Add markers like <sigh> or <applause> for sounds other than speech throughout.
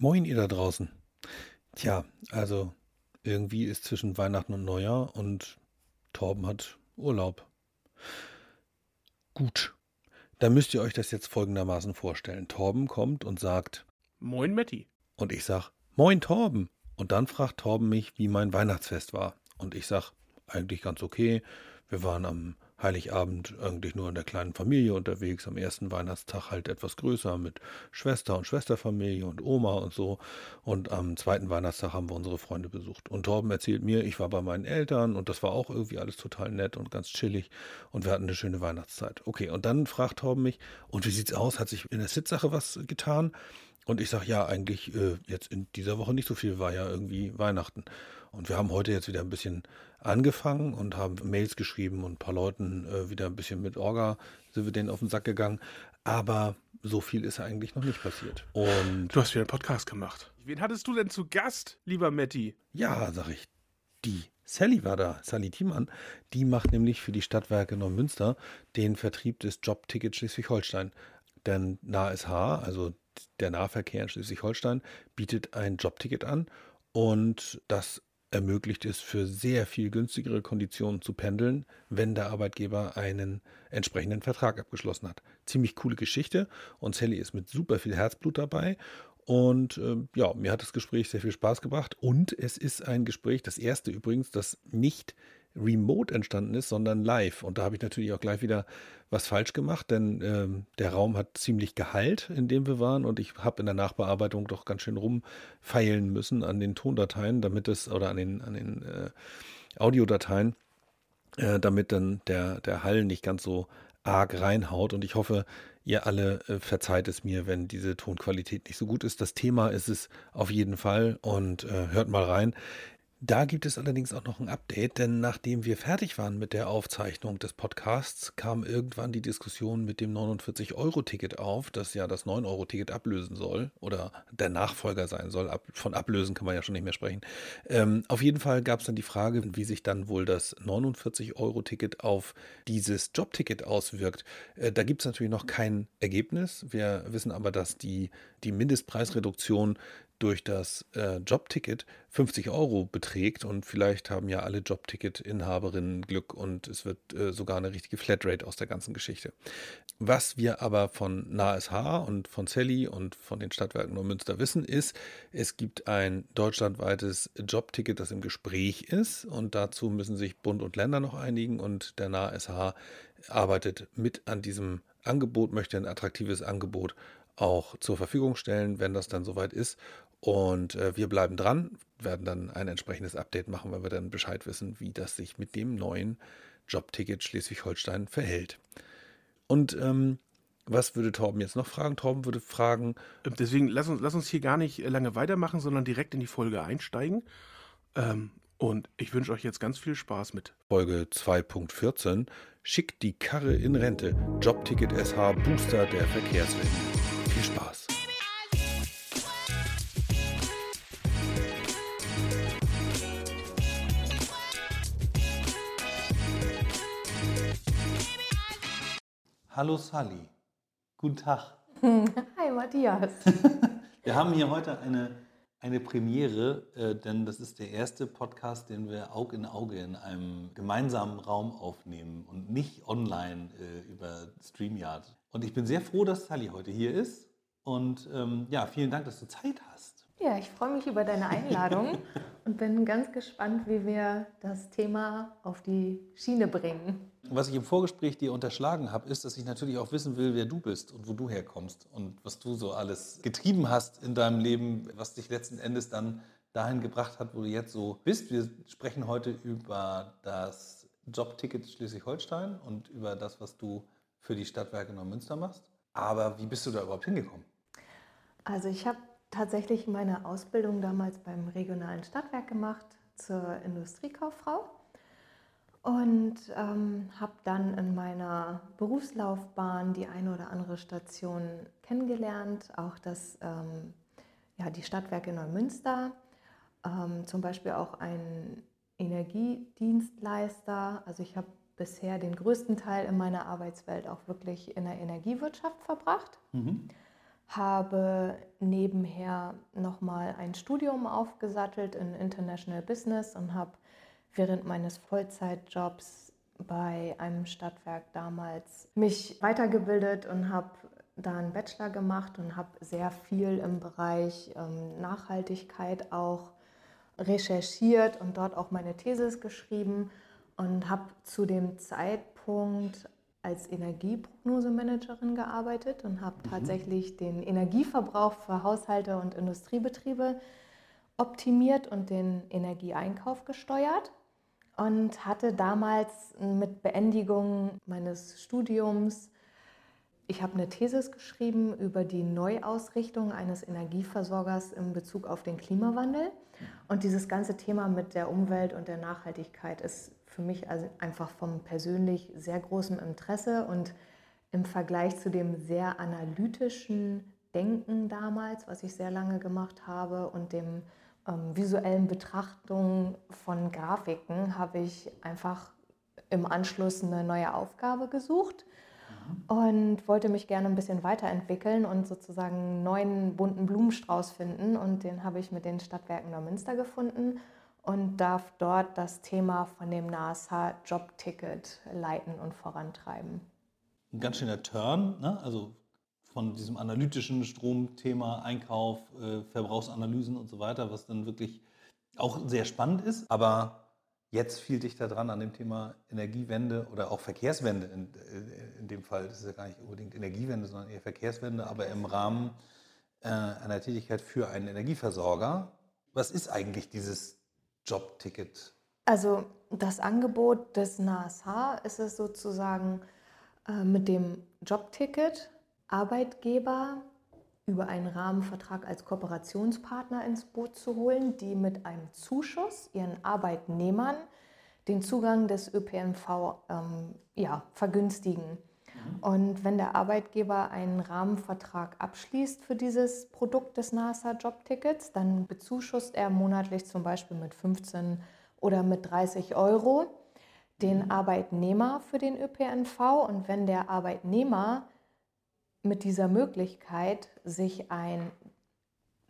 Moin, ihr da draußen. Tja, also irgendwie ist zwischen Weihnachten und Neujahr und Torben hat Urlaub. Gut, dann müsst ihr euch das jetzt folgendermaßen vorstellen. Torben kommt und sagt, Moin, Matti. und ich sag, Moin, Torben. Und dann fragt Torben mich, wie mein Weihnachtsfest war. Und ich sag, eigentlich ganz okay. Wir waren am Heiligabend eigentlich nur in der kleinen Familie unterwegs. Am ersten Weihnachtstag halt etwas größer mit Schwester und Schwesterfamilie und Oma und so. Und am zweiten Weihnachtstag haben wir unsere Freunde besucht. Und Torben erzählt mir, ich war bei meinen Eltern und das war auch irgendwie alles total nett und ganz chillig. Und wir hatten eine schöne Weihnachtszeit. Okay, und dann fragt Torben mich, und wie sieht's aus? Hat sich in der Sitzsache was getan? Und ich sage, ja, eigentlich äh, jetzt in dieser Woche nicht so viel, war ja irgendwie Weihnachten. Und wir haben heute jetzt wieder ein bisschen angefangen und haben Mails geschrieben und ein paar Leuten äh, wieder ein bisschen mit Orga sind wir denen auf den Sack gegangen. Aber so viel ist eigentlich noch nicht passiert. Und Du hast wieder einen Podcast gemacht. Wen hattest du denn zu Gast, lieber Matti? ja, sag ich, die Sally war da, Sally Thiemann, die macht nämlich für die Stadtwerke Neumünster den Vertrieb des Jobtickets Schleswig-Holstein. Denn NASH, also der Nahverkehr in Schleswig-Holstein, bietet ein Jobticket an und das ermöglicht es für sehr viel günstigere Konditionen zu pendeln, wenn der Arbeitgeber einen entsprechenden Vertrag abgeschlossen hat. Ziemlich coole Geschichte und Sally ist mit super viel Herzblut dabei und ähm, ja, mir hat das Gespräch sehr viel Spaß gebracht. Und es ist ein Gespräch, das erste übrigens, das nicht remote entstanden ist, sondern live. Und da habe ich natürlich auch gleich wieder was falsch gemacht, denn ähm, der Raum hat ziemlich geheilt, in dem wir waren. Und ich habe in der Nachbearbeitung doch ganz schön rumfeilen müssen an den Tondateien, damit es, oder an den, an den äh, Audiodateien, äh, damit dann der, der Hall nicht ganz so arg reinhaut. Und ich hoffe, ihr alle äh, verzeiht es mir, wenn diese Tonqualität nicht so gut ist. Das Thema ist es auf jeden Fall und äh, hört mal rein. Da gibt es allerdings auch noch ein Update, denn nachdem wir fertig waren mit der Aufzeichnung des Podcasts, kam irgendwann die Diskussion mit dem 49-Euro-Ticket auf, das ja das 9-Euro-Ticket ablösen soll oder der Nachfolger sein soll. Von ablösen kann man ja schon nicht mehr sprechen. Ähm, auf jeden Fall gab es dann die Frage, wie sich dann wohl das 49-Euro-Ticket auf dieses Jobticket auswirkt. Äh, da gibt es natürlich noch kein Ergebnis. Wir wissen aber, dass die, die Mindestpreisreduktion durch das äh, Jobticket 50 Euro beträgt und vielleicht haben ja alle Jobticket-Inhaberinnen Glück und es wird äh, sogar eine richtige Flatrate aus der ganzen Geschichte. Was wir aber von NASH und von Sally und von den Stadtwerken Neumünster wissen, ist, es gibt ein deutschlandweites Jobticket, das im Gespräch ist und dazu müssen sich Bund und Länder noch einigen und der NASH arbeitet mit an diesem Angebot, möchte ein attraktives Angebot auch zur Verfügung stellen, wenn das dann soweit ist. Und äh, wir bleiben dran, werden dann ein entsprechendes Update machen, wenn wir dann Bescheid wissen, wie das sich mit dem neuen Jobticket Schleswig-Holstein verhält. Und ähm, was würde Torben jetzt noch fragen? Torben würde fragen, Ähm, Deswegen lass uns, lass uns hier gar nicht äh, lange weitermachen, sondern direkt in die Folge einsteigen. Ähm, und ich wünsche euch jetzt ganz viel Spaß mit. Folge 2.14, schickt die Karre in Rente, Jobticket SH Booster der Verkehrswende. Viel Spaß. Hallo Sally, guten Tag. <laughs> Hi Matthias. <laughs> Wir haben hier heute eine, eine Premiere, äh, denn das ist der erste Podcast, den wir Aug in Auge in einem gemeinsamen Raum aufnehmen und nicht online äh, über StreamYard. Und ich bin sehr froh, dass Sally heute hier ist. Und ähm, ja, vielen Dank, dass du Zeit hast. Ja, ich freue mich über deine Einladung <laughs> und bin ganz gespannt, wie wir das Thema auf die Schiene bringen. Was ich im Vorgespräch dir unterschlagen habe, ist, dass ich natürlich auch wissen will, wer du bist und wo du herkommst und was du so alles getrieben hast in deinem Leben, was dich letzten Endes dann dahin gebracht hat, wo du jetzt so bist. Wir sprechen heute über das Jobticket Schleswig-Holstein und über das, was du für die Stadtwerke Neumünster machst. Aber wie bist du da überhaupt hingekommen? Also ich habe tatsächlich meine Ausbildung damals beim regionalen Stadtwerk gemacht zur Industriekauffrau und ähm, habe dann in meiner Berufslaufbahn die eine oder andere Station kennengelernt, auch das, ähm, ja, die Stadtwerke Neumünster, ähm, zum Beispiel auch ein Energiedienstleister. Also ich habe bisher den größten Teil in meiner Arbeitswelt auch wirklich in der Energiewirtschaft verbracht. Mhm. Habe nebenher nochmal ein Studium aufgesattelt in International Business und habe während meines Vollzeitjobs bei einem Stadtwerk damals mich weitergebildet und habe da einen Bachelor gemacht und habe sehr viel im Bereich ähm, Nachhaltigkeit auch recherchiert und dort auch meine Thesis geschrieben und habe zu dem Zeitpunkt als Energieprognosemanagerin gearbeitet und habe mhm. tatsächlich den Energieverbrauch für Haushalte und Industriebetriebe optimiert und den Energieeinkauf gesteuert und hatte damals mit Beendigung meines Studiums ich habe eine Thesis geschrieben über die Neuausrichtung eines Energieversorgers in Bezug auf den Klimawandel. Und dieses ganze Thema mit der Umwelt und der Nachhaltigkeit ist für mich also einfach vom persönlich sehr großem Interesse und im Vergleich zu dem sehr analytischen Denken damals, was ich sehr lange gemacht habe, und dem ähm, visuellen Betrachtung von Grafiken, habe ich einfach im Anschluss eine neue Aufgabe gesucht und wollte mich gerne ein bisschen weiterentwickeln und sozusagen einen neuen bunten Blumenstrauß finden. Und den habe ich mit den Stadtwerken Neumünster gefunden und darf dort das Thema von dem NASA Jobticket leiten und vorantreiben. Ein ganz schöner Turn, ne? also von diesem analytischen Stromthema, Einkauf, äh, Verbrauchsanalysen und so weiter, was dann wirklich auch sehr spannend ist. Aber Jetzt viel dichter dran an dem Thema Energiewende oder auch Verkehrswende in, äh, in dem Fall. Das ist ja gar nicht unbedingt Energiewende, sondern eher Verkehrswende, aber im Rahmen äh, einer Tätigkeit für einen Energieversorger. Was ist eigentlich dieses Jobticket? Also das Angebot des NASH ist es sozusagen äh, mit dem Jobticket Arbeitgeber über einen Rahmenvertrag als Kooperationspartner ins Boot zu holen, die mit einem Zuschuss ihren Arbeitnehmern den Zugang des ÖPNV ähm, ja, vergünstigen. Mhm. Und wenn der Arbeitgeber einen Rahmenvertrag abschließt für dieses Produkt des NASA Jobtickets, dann bezuschusst er monatlich zum Beispiel mit 15 oder mit 30 Euro den mhm. Arbeitnehmer für den ÖPNV. Und wenn der Arbeitnehmer mit dieser Möglichkeit sich ein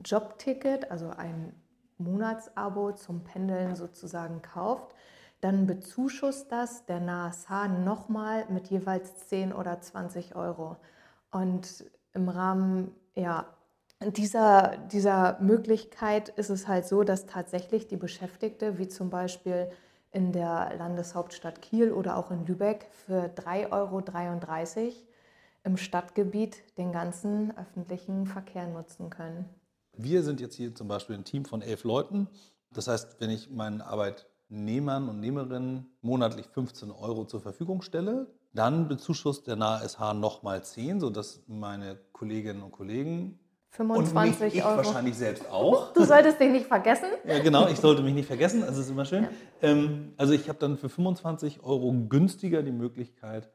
Jobticket, also ein Monatsabo zum Pendeln sozusagen kauft, dann bezuschusst das der NASH nochmal mit jeweils 10 oder 20 Euro. Und im Rahmen ja, dieser, dieser Möglichkeit ist es halt so, dass tatsächlich die Beschäftigte, wie zum Beispiel in der Landeshauptstadt Kiel oder auch in Lübeck, für 3,33 Euro im Stadtgebiet den ganzen öffentlichen Verkehr nutzen können. Wir sind jetzt hier zum Beispiel ein Team von elf Leuten. Das heißt, wenn ich meinen Arbeitnehmern und Nehmerinnen monatlich 15 Euro zur Verfügung stelle, dann bezuschusst der NASH nochmal 10, sodass meine Kolleginnen und Kollegen 25 und mich, ich Euro. wahrscheinlich selbst auch. Du solltest dich nicht vergessen. Ja, genau, ich sollte mich nicht vergessen, das ist immer schön. Ja. Ähm, also ich habe dann für 25 Euro günstiger die Möglichkeit,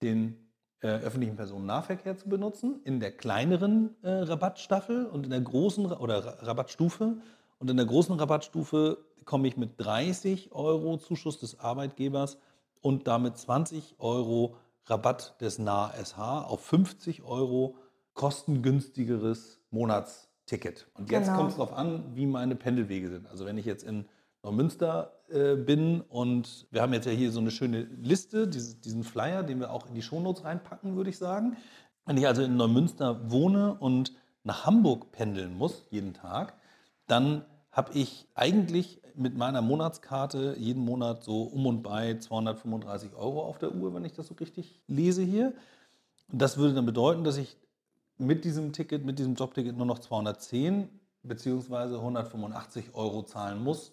den äh, öffentlichen Personennahverkehr zu benutzen, in der kleineren äh, Rabattstaffel und in der großen oder Rabattstufe. Und in der großen Rabattstufe komme ich mit 30 Euro Zuschuss des Arbeitgebers und damit 20 Euro Rabatt des NAH-SH auf 50 Euro kostengünstigeres Monatsticket. Und jetzt genau. kommt es darauf an, wie meine Pendelwege sind. Also wenn ich jetzt in Neumünster äh, bin. Und wir haben jetzt ja hier so eine schöne Liste, dieses, diesen Flyer, den wir auch in die Shownotes reinpacken, würde ich sagen. Wenn ich also in Neumünster wohne und nach Hamburg pendeln muss, jeden Tag, dann habe ich eigentlich mit meiner Monatskarte jeden Monat so um und bei 235 Euro auf der Uhr, wenn ich das so richtig lese hier. Und das würde dann bedeuten, dass ich mit diesem Ticket, mit diesem Jobticket nur noch 210 bzw. 185 Euro zahlen muss,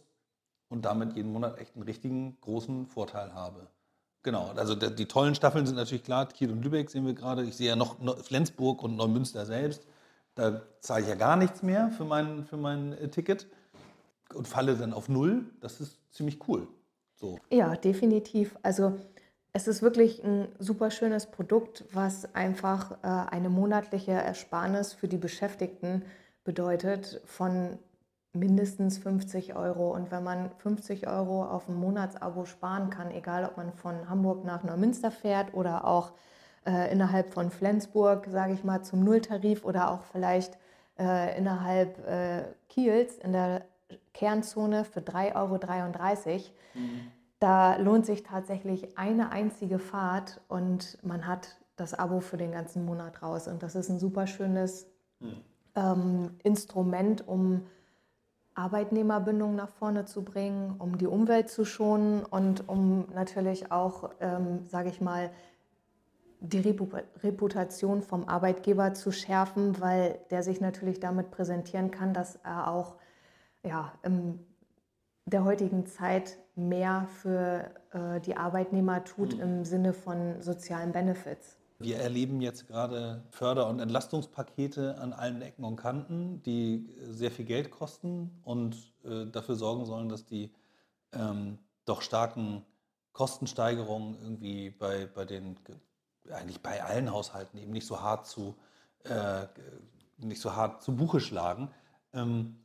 und damit jeden Monat echt einen richtigen großen Vorteil habe. Genau, also die tollen Staffeln sind natürlich klar, Kiel und Lübeck sehen wir gerade. Ich sehe ja noch Flensburg und Neumünster selbst. Da zahle ich ja gar nichts mehr für mein, für mein äh, Ticket und falle dann auf Null. Das ist ziemlich cool. So. Ja, definitiv. Also es ist wirklich ein super schönes Produkt, was einfach äh, eine monatliche Ersparnis für die Beschäftigten bedeutet von mindestens 50 Euro. Und wenn man 50 Euro auf ein Monatsabo sparen kann, egal ob man von Hamburg nach Neumünster fährt oder auch äh, innerhalb von Flensburg, sage ich mal, zum Nulltarif oder auch vielleicht äh, innerhalb äh, Kiels in der Kernzone für 3,33 Euro. Mhm. Da lohnt sich tatsächlich eine einzige Fahrt und man hat das Abo für den ganzen Monat raus. Und das ist ein super schönes mhm. ähm, Instrument, um Arbeitnehmerbindung nach vorne zu bringen, um die Umwelt zu schonen und um natürlich auch, ähm, sage ich mal, die Reputation vom Arbeitgeber zu schärfen, weil der sich natürlich damit präsentieren kann, dass er auch ja, in der heutigen Zeit mehr für äh, die Arbeitnehmer tut mhm. im Sinne von sozialen Benefits. Wir erleben jetzt gerade Förder- und Entlastungspakete an allen Ecken und Kanten, die sehr viel Geld kosten und äh, dafür sorgen sollen, dass die ähm, doch starken Kostensteigerungen irgendwie bei, bei den, eigentlich bei allen Haushalten eben nicht so hart zu, äh, nicht so hart zu Buche schlagen. Ähm,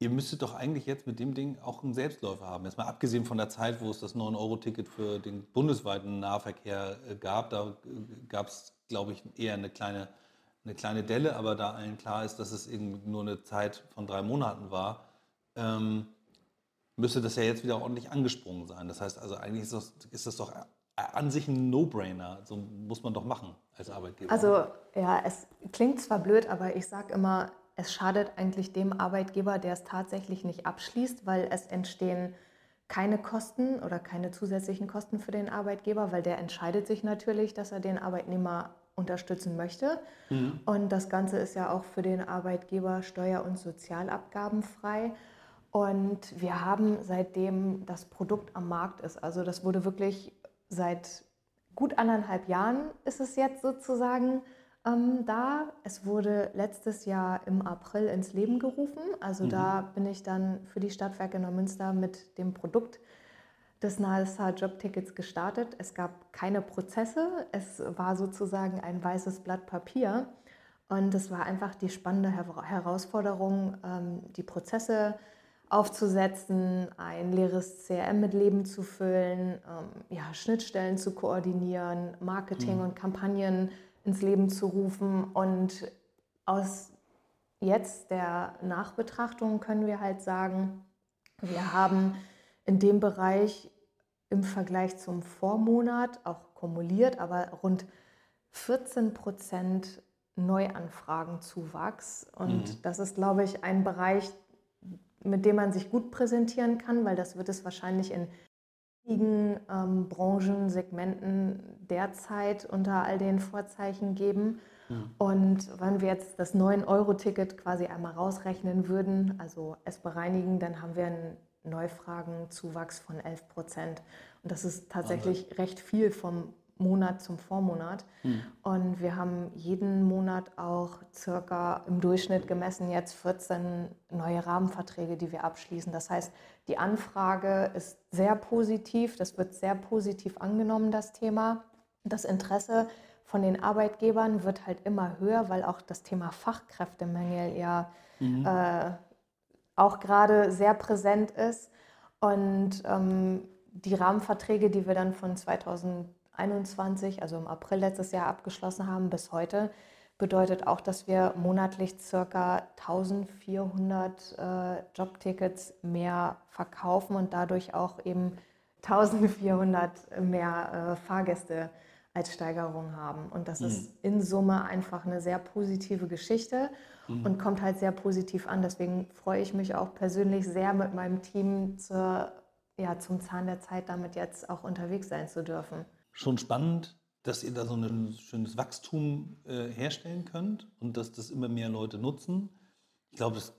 Ihr müsstet doch eigentlich jetzt mit dem Ding auch einen Selbstläufer haben. Jetzt mal abgesehen von der Zeit, wo es das 9-Euro-Ticket für den bundesweiten Nahverkehr äh, gab. Da äh, gab es, glaube ich, eher eine kleine, eine kleine Delle, aber da allen klar ist, dass es eben nur eine Zeit von drei Monaten war, ähm, müsste das ja jetzt wieder ordentlich angesprungen sein. Das heißt also, eigentlich ist das, ist das doch an sich ein No-Brainer. So muss man doch machen als Arbeitgeber. Also ja, es klingt zwar blöd, aber ich sage immer, es schadet eigentlich dem Arbeitgeber, der es tatsächlich nicht abschließt, weil es entstehen keine Kosten oder keine zusätzlichen Kosten für den Arbeitgeber, weil der entscheidet sich natürlich, dass er den Arbeitnehmer unterstützen möchte. Mhm. Und das Ganze ist ja auch für den Arbeitgeber steuer- und sozialabgabenfrei. Und wir haben seitdem das Produkt am Markt ist, also das wurde wirklich seit gut anderthalb Jahren ist es jetzt sozusagen ähm, da. Es wurde letztes Jahr im April ins Leben gerufen. Also mhm. da bin ich dann für die Stadtwerke Neumünster mit dem Produkt des NASA Jobtickets gestartet. Es gab keine Prozesse. Es war sozusagen ein weißes Blatt Papier. Und es war einfach die spannende Herausforderung, ähm, die Prozesse aufzusetzen, ein leeres CRM mit Leben zu füllen, ähm, ja, Schnittstellen zu koordinieren, Marketing mhm. und Kampagnen ins Leben zu rufen. Und aus jetzt der Nachbetrachtung können wir halt sagen, wir haben in dem Bereich im Vergleich zum Vormonat auch kumuliert, aber rund 14 Prozent Neuanfragenzuwachs. Und mhm. das ist, glaube ich, ein Bereich, mit dem man sich gut präsentieren kann, weil das wird es wahrscheinlich in ähm, Branchen, Segmenten derzeit unter all den Vorzeichen geben. Mhm. Und wenn wir jetzt das 9-Euro-Ticket quasi einmal rausrechnen würden, also es bereinigen, dann haben wir einen Neufragenzuwachs von 11 Prozent. Und das ist tatsächlich Wahnsinn. recht viel vom Monat zum Vormonat. Mhm. Und wir haben jeden Monat auch circa im Durchschnitt gemessen jetzt 14 neue Rahmenverträge, die wir abschließen. Das heißt, die Anfrage ist sehr positiv, das wird sehr positiv angenommen, das Thema. Das Interesse von den Arbeitgebern wird halt immer höher, weil auch das Thema Fachkräftemangel ja mhm. äh, auch gerade sehr präsent ist. Und ähm, die Rahmenverträge, die wir dann von 2000 2021, also im April letztes Jahr abgeschlossen haben, bis heute, bedeutet auch, dass wir monatlich ca. 1400 äh, Jobtickets mehr verkaufen und dadurch auch eben 1400 mehr äh, Fahrgäste als Steigerung haben. Und das mhm. ist in Summe einfach eine sehr positive Geschichte mhm. und kommt halt sehr positiv an. Deswegen freue ich mich auch persönlich sehr mit meinem Team zur, ja, zum Zahn der Zeit damit jetzt auch unterwegs sein zu dürfen schon spannend, dass ihr da so ein schönes Wachstum äh, herstellen könnt und dass das immer mehr Leute nutzen. Ich glaube, das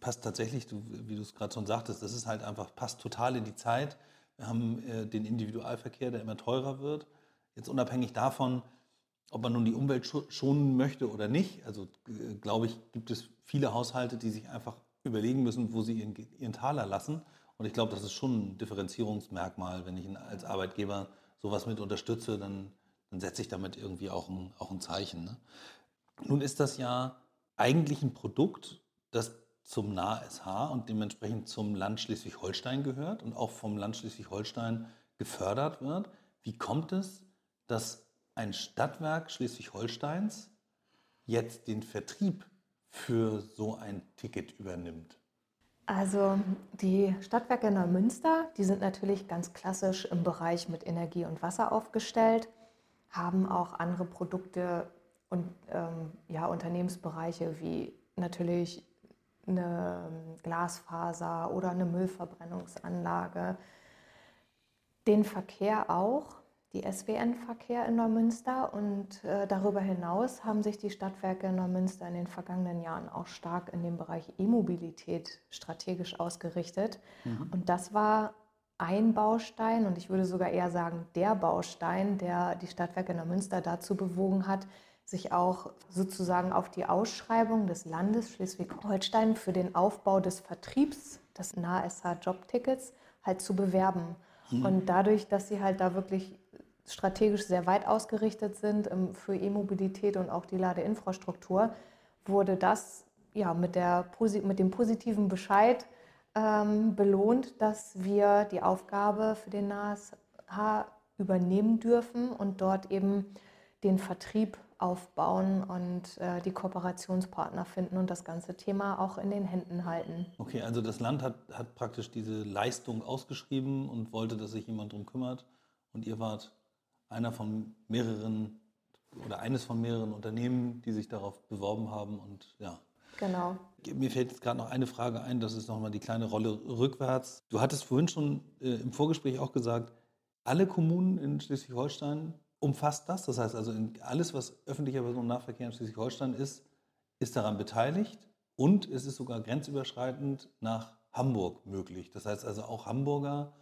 passt tatsächlich, du, wie du es gerade schon sagtest, das ist halt einfach, passt total in die Zeit. Wir haben äh, den Individualverkehr, der immer teurer wird. Jetzt unabhängig davon, ob man nun die Umwelt schonen möchte oder nicht. Also glaube ich, gibt es viele Haushalte, die sich einfach überlegen müssen, wo sie ihren, ihren Taler lassen. Und ich glaube, das ist schon ein Differenzierungsmerkmal, wenn ich als Arbeitgeber sowas mit unterstütze, dann, dann setze ich damit irgendwie auch ein, auch ein Zeichen. Ne? Nun ist das ja eigentlich ein Produkt, das zum NAH und dementsprechend zum Land Schleswig-Holstein gehört und auch vom Land Schleswig-Holstein gefördert wird. Wie kommt es, dass ein Stadtwerk Schleswig-Holsteins jetzt den Vertrieb für so ein Ticket übernimmt? Also die Stadtwerke Neumünster, die sind natürlich ganz klassisch im Bereich mit Energie und Wasser aufgestellt, haben auch andere Produkte und ähm, ja, Unternehmensbereiche wie natürlich eine Glasfaser oder eine Müllverbrennungsanlage. Den Verkehr auch die SWN-Verkehr in Neumünster und äh, darüber hinaus haben sich die Stadtwerke Neumünster in den vergangenen Jahren auch stark in dem Bereich E-Mobilität strategisch ausgerichtet. Mhm. Und das war ein Baustein und ich würde sogar eher sagen der Baustein, der die Stadtwerke Neumünster dazu bewogen hat, sich auch sozusagen auf die Ausschreibung des Landes Schleswig-Holstein für den Aufbau des Vertriebs des NASH-Jobtickets halt zu bewerben. Mhm. Und dadurch, dass sie halt da wirklich strategisch sehr weit ausgerichtet sind ähm, für E-Mobilität und auch die Ladeinfrastruktur, wurde das ja, mit, der, mit dem positiven Bescheid ähm, belohnt, dass wir die Aufgabe für den NASH übernehmen dürfen und dort eben den Vertrieb aufbauen und äh, die Kooperationspartner finden und das ganze Thema auch in den Händen halten. Okay, also das Land hat, hat praktisch diese Leistung ausgeschrieben und wollte, dass sich jemand darum kümmert und ihr wart einer von mehreren oder eines von mehreren Unternehmen, die sich darauf beworben haben und ja. Genau. Mir fällt jetzt gerade noch eine Frage ein, das ist nochmal die kleine Rolle rückwärts. Du hattest vorhin schon äh, im Vorgespräch auch gesagt, alle Kommunen in Schleswig-Holstein umfasst das. Das heißt also, alles, was öffentlicher Personennahverkehr in Schleswig-Holstein ist, ist daran beteiligt und es ist sogar grenzüberschreitend nach Hamburg möglich. Das heißt also auch Hamburger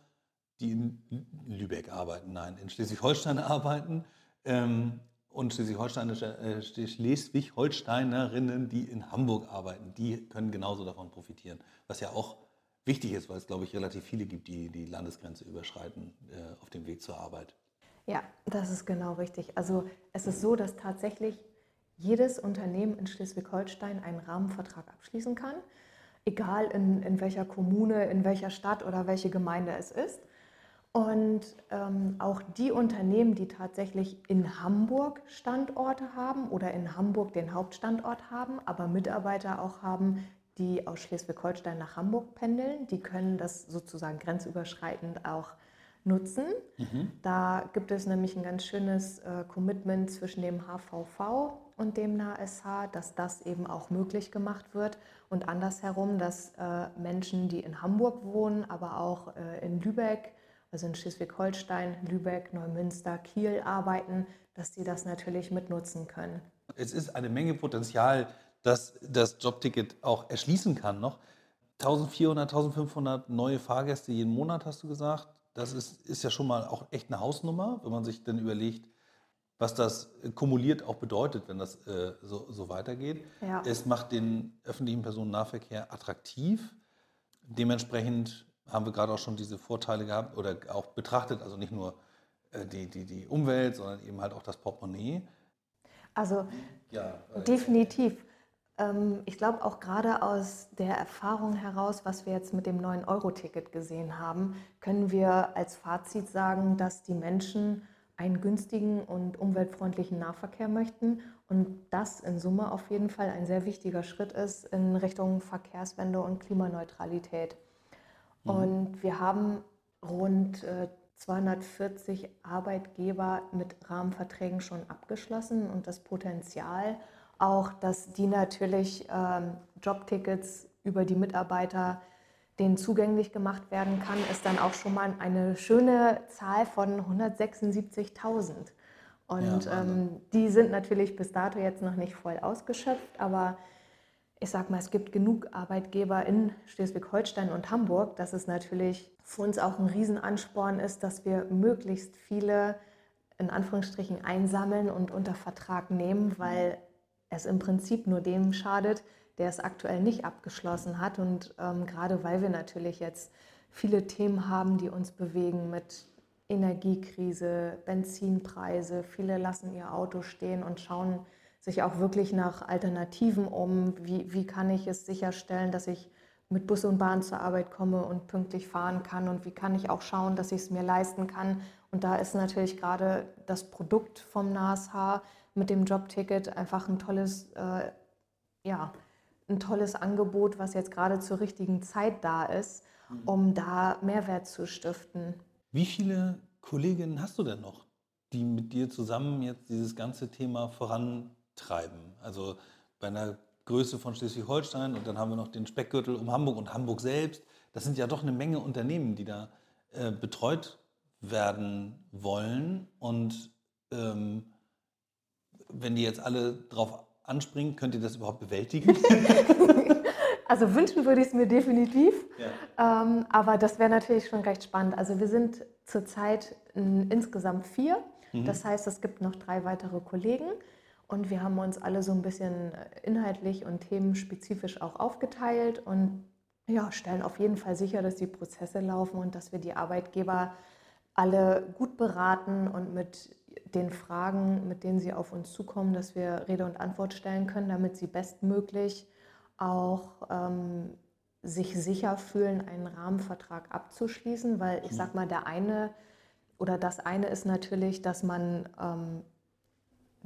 die in Lübeck arbeiten, nein, in Schleswig-Holstein arbeiten ähm, und äh, Schleswig-Holsteinerinnen, die in Hamburg arbeiten, die können genauso davon profitieren. Was ja auch wichtig ist, weil es, glaube ich, relativ viele gibt, die die Landesgrenze überschreiten äh, auf dem Weg zur Arbeit. Ja, das ist genau richtig. Also es ist so, dass tatsächlich jedes Unternehmen in Schleswig-Holstein einen Rahmenvertrag abschließen kann, egal in, in welcher Kommune, in welcher Stadt oder welche Gemeinde es ist. Und ähm, auch die Unternehmen, die tatsächlich in Hamburg Standorte haben oder in Hamburg den Hauptstandort haben, aber Mitarbeiter auch haben, die aus Schleswig-Holstein nach Hamburg pendeln, die können das sozusagen grenzüberschreitend auch nutzen. Mhm. Da gibt es nämlich ein ganz schönes äh, Commitment zwischen dem HVV und dem NASH, dass das eben auch möglich gemacht wird. Und andersherum, dass äh, Menschen, die in Hamburg wohnen, aber auch äh, in Lübeck, also in Schleswig-Holstein, Lübeck, Neumünster, Kiel arbeiten, dass sie das natürlich mitnutzen können. Es ist eine Menge Potenzial, das das Jobticket auch erschließen kann noch. 1400, 1500 neue Fahrgäste jeden Monat, hast du gesagt. Das ist, ist ja schon mal auch echt eine Hausnummer, wenn man sich dann überlegt, was das kumuliert auch bedeutet, wenn das äh, so, so, weitergeht. Ja. Es macht den öffentlichen Personennahverkehr attraktiv. Dementsprechend haben wir gerade auch schon diese Vorteile gehabt oder auch betrachtet, also nicht nur äh, die, die, die Umwelt, sondern eben halt auch das Portemonnaie. Also ja, äh, definitiv. Ähm, ich glaube auch gerade aus der Erfahrung heraus, was wir jetzt mit dem 9-Euro-Ticket gesehen haben, können wir als Fazit sagen, dass die Menschen einen günstigen und umweltfreundlichen Nahverkehr möchten und das in Summe auf jeden Fall ein sehr wichtiger Schritt ist in Richtung Verkehrswende und Klimaneutralität. Mhm. Und wir haben rund 240 äh, Arbeitgeber mit Rahmenverträgen schon abgeschlossen und das Potenzial auch, dass die natürlich ähm, Jobtickets über die Mitarbeiter denen zugänglich gemacht werden kann, ist dann auch schon mal eine schöne Zahl von 176.000. Und ja, ähm, die sind natürlich bis dato jetzt noch nicht voll ausgeschöpft, aber ich sag mal, es gibt genug Arbeitgeber in Schleswig-Holstein und Hamburg, dass es natürlich für uns auch ein Riesenansporn ist, dass wir möglichst viele in Anführungsstrichen einsammeln und unter Vertrag nehmen, weil es im Prinzip nur dem schadet, der es aktuell nicht abgeschlossen hat. Und ähm, gerade weil wir natürlich jetzt viele Themen haben, die uns bewegen mit Energiekrise, Benzinpreise, viele lassen ihr Auto stehen und schauen, sich auch wirklich nach Alternativen um. Wie, wie kann ich es sicherstellen, dass ich mit Bus und Bahn zur Arbeit komme und pünktlich fahren kann und wie kann ich auch schauen, dass ich es mir leisten kann. Und da ist natürlich gerade das Produkt vom NASH mit dem Jobticket einfach ein tolles, äh, ja, ein tolles Angebot, was jetzt gerade zur richtigen Zeit da ist, mhm. um da Mehrwert zu stiften. Wie viele Kolleginnen hast du denn noch, die mit dir zusammen jetzt dieses ganze Thema vorantreiben? Also bei einer Größe von Schleswig-Holstein und dann haben wir noch den Speckgürtel um Hamburg und Hamburg selbst. Das sind ja doch eine Menge Unternehmen, die da äh, betreut werden wollen. Und ähm, wenn die jetzt alle drauf anspringen, könnt ihr das überhaupt bewältigen? <laughs> <laughs> also wünschen würde ich es mir definitiv. Ja. Ähm, aber das wäre natürlich schon recht spannend. Also wir sind zurzeit insgesamt vier. Mhm. Das heißt, es gibt noch drei weitere Kollegen. Und wir haben uns alle so ein bisschen äh, inhaltlich und themenspezifisch auch aufgeteilt und ja, stellen auf jeden Fall sicher, dass die Prozesse laufen und dass wir die Arbeitgeber alle gut beraten und mit den Fragen, mit denen sie auf uns zukommen, dass wir Rede und Antwort stellen können, damit sie bestmöglich auch ähm, sich sicher fühlen, einen Rahmenvertrag abzuschließen, weil ich mhm. sag mal, der eine oder das eine ist natürlich, dass man ähm,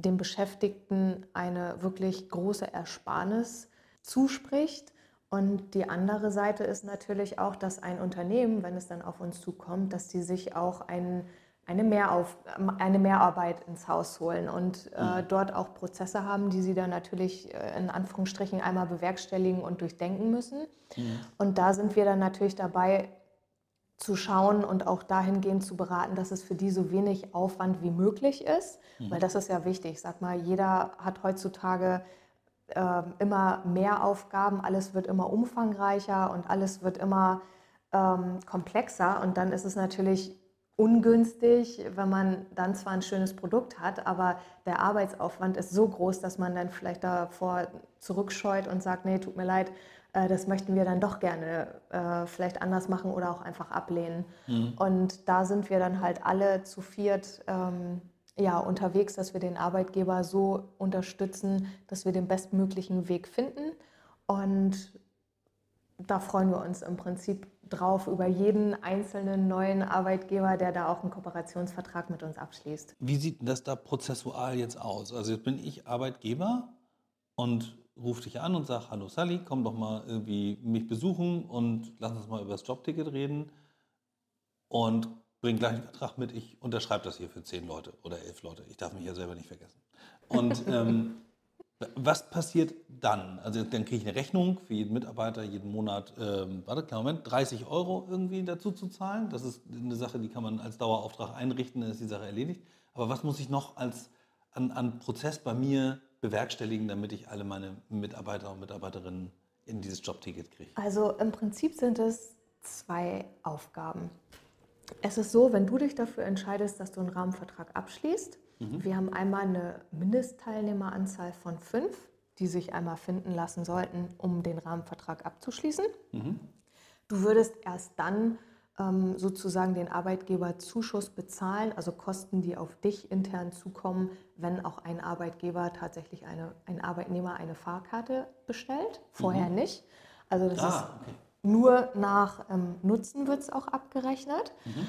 dem Beschäftigten eine wirklich große Ersparnis zuspricht. Und die andere Seite ist natürlich auch, dass ein Unternehmen, wenn es dann auf uns zukommt, dass die sich auch ein, eine, Mehrauf, eine Mehrarbeit ins Haus holen und äh, mhm. dort auch Prozesse haben, die sie dann natürlich äh, in Anführungsstrichen einmal bewerkstelligen und durchdenken müssen. Mhm. Und da sind wir dann natürlich dabei, zu schauen und auch dahingehend zu beraten, dass es für die so wenig Aufwand wie möglich ist, mhm. weil das ist ja wichtig. Sag mal, jeder hat heutzutage äh, immer mehr Aufgaben, alles wird immer umfangreicher und alles wird immer ähm, komplexer und dann ist es natürlich ungünstig, wenn man dann zwar ein schönes Produkt hat, aber der Arbeitsaufwand ist so groß, dass man dann vielleicht davor zurückscheut und sagt, nee, tut mir leid, äh, das möchten wir dann doch gerne äh, vielleicht anders machen oder auch einfach ablehnen. Mhm. Und da sind wir dann halt alle zu viert ähm, ja, unterwegs, dass wir den Arbeitgeber so unterstützen, dass wir den bestmöglichen Weg finden. Und da freuen wir uns im Prinzip drauf über jeden einzelnen neuen Arbeitgeber, der da auch einen Kooperationsvertrag mit uns abschließt. Wie sieht das da prozessual jetzt aus? Also jetzt bin ich Arbeitgeber und rufe dich an und sage, hallo Sally, komm doch mal irgendwie mich besuchen und lass uns mal über das Jobticket reden und bring gleich einen Vertrag mit, ich unterschreibe das hier für zehn Leute oder elf Leute. Ich darf mich ja selber nicht vergessen. Und <laughs> ähm, was passiert dann? Also dann kriege ich eine Rechnung für jeden Mitarbeiter jeden Monat, ähm, warte, kleinen Moment, 30 Euro irgendwie dazu zu zahlen. Das ist eine Sache, die kann man als Dauerauftrag einrichten, dann ist die Sache erledigt. Aber was muss ich noch als an, an Prozess bei mir bewerkstelligen, damit ich alle meine Mitarbeiter und Mitarbeiterinnen in dieses Jobticket kriege? Also im Prinzip sind es zwei Aufgaben. Es ist so, wenn du dich dafür entscheidest, dass du einen Rahmenvertrag abschließt, mhm. wir haben einmal eine Mindestteilnehmeranzahl von fünf, die sich einmal finden lassen sollten, um den Rahmenvertrag abzuschließen. Mhm. Du würdest erst dann sozusagen den Arbeitgeberzuschuss bezahlen, also Kosten, die auf dich intern zukommen, wenn auch ein Arbeitgeber tatsächlich eine, ein Arbeitnehmer eine Fahrkarte bestellt, vorher mhm. nicht. Also das ah, ist okay. nur nach ähm, Nutzen wird es auch abgerechnet. Mhm.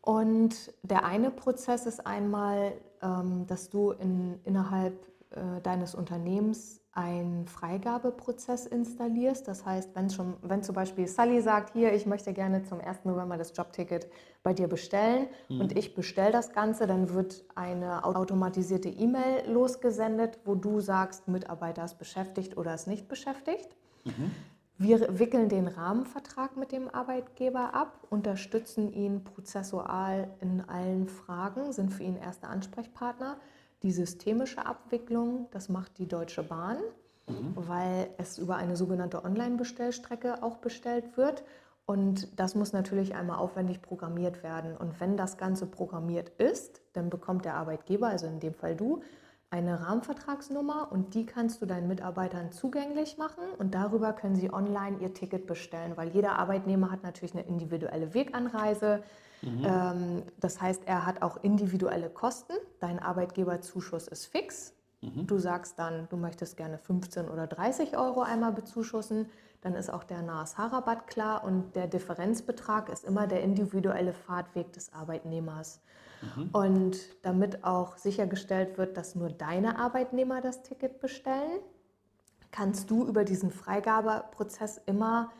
Und der eine Prozess ist einmal, ähm, dass du in, innerhalb äh, deines Unternehmens einen Freigabeprozess installierst. Das heißt, wenn, schon, wenn zum Beispiel Sally sagt, hier, ich möchte gerne zum 1. November das Jobticket bei dir bestellen mhm. und ich bestelle das Ganze, dann wird eine automatisierte E-Mail losgesendet, wo du sagst, Mitarbeiter ist beschäftigt oder ist nicht beschäftigt. Mhm. Wir wickeln den Rahmenvertrag mit dem Arbeitgeber ab, unterstützen ihn prozessual in allen Fragen, sind für ihn erster Ansprechpartner die systemische Abwicklung, das macht die Deutsche Bahn, mhm. weil es über eine sogenannte Online-Bestellstrecke auch bestellt wird. Und das muss natürlich einmal aufwendig programmiert werden. Und wenn das Ganze programmiert ist, dann bekommt der Arbeitgeber, also in dem Fall du, eine Rahmenvertragsnummer und die kannst du deinen Mitarbeitern zugänglich machen und darüber können sie online ihr Ticket bestellen, weil jeder Arbeitnehmer hat natürlich eine individuelle Weganreise, Mhm. Ähm, das heißt, er hat auch individuelle Kosten. Dein Arbeitgeberzuschuss ist fix. Du sagst dann, du möchtest gerne 15 oder 30 Euro einmal bezuschussen, dann ist auch der NASH-Rabatt klar und der Differenzbetrag ist immer der individuelle Fahrtweg des Arbeitnehmers. Mhm. Und damit auch sichergestellt wird, dass nur deine Arbeitnehmer das Ticket bestellen, kannst du über diesen Freigabeprozess immer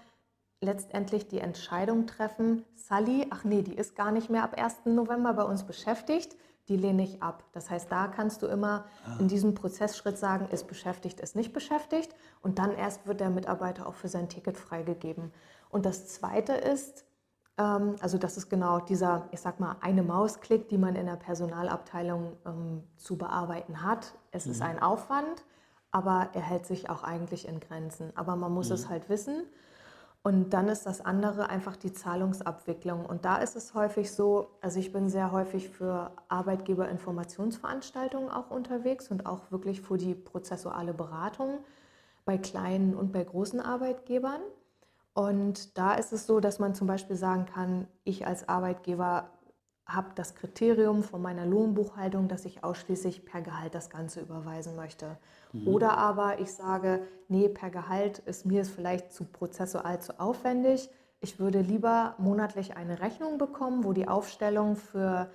letztendlich die Entscheidung treffen, Sally, ach nee, die ist gar nicht mehr ab 1. November bei uns beschäftigt, die lehne ich ab. Das heißt, da kannst du immer ah. in diesem Prozessschritt sagen, ist beschäftigt, ist nicht beschäftigt und dann erst wird der Mitarbeiter auch für sein Ticket freigegeben. Und das Zweite ist, also das ist genau dieser, ich sag mal, eine Mausklick, die man in der Personalabteilung ähm, zu bearbeiten hat. Es mhm. ist ein Aufwand, aber er hält sich auch eigentlich in Grenzen. Aber man muss mhm. es halt wissen. Und dann ist das andere einfach die Zahlungsabwicklung. Und da ist es häufig so, also ich bin sehr häufig für Arbeitgeberinformationsveranstaltungen auch unterwegs und auch wirklich für die prozessuale Beratung bei kleinen und bei großen Arbeitgebern. Und da ist es so, dass man zum Beispiel sagen kann, ich als Arbeitgeber habe das Kriterium von meiner Lohnbuchhaltung, dass ich ausschließlich per Gehalt das Ganze überweisen möchte. Mhm. Oder aber ich sage, nee, per Gehalt ist mir es vielleicht zu prozessual zu aufwendig. Ich würde lieber monatlich eine Rechnung bekommen, wo die Aufstellung für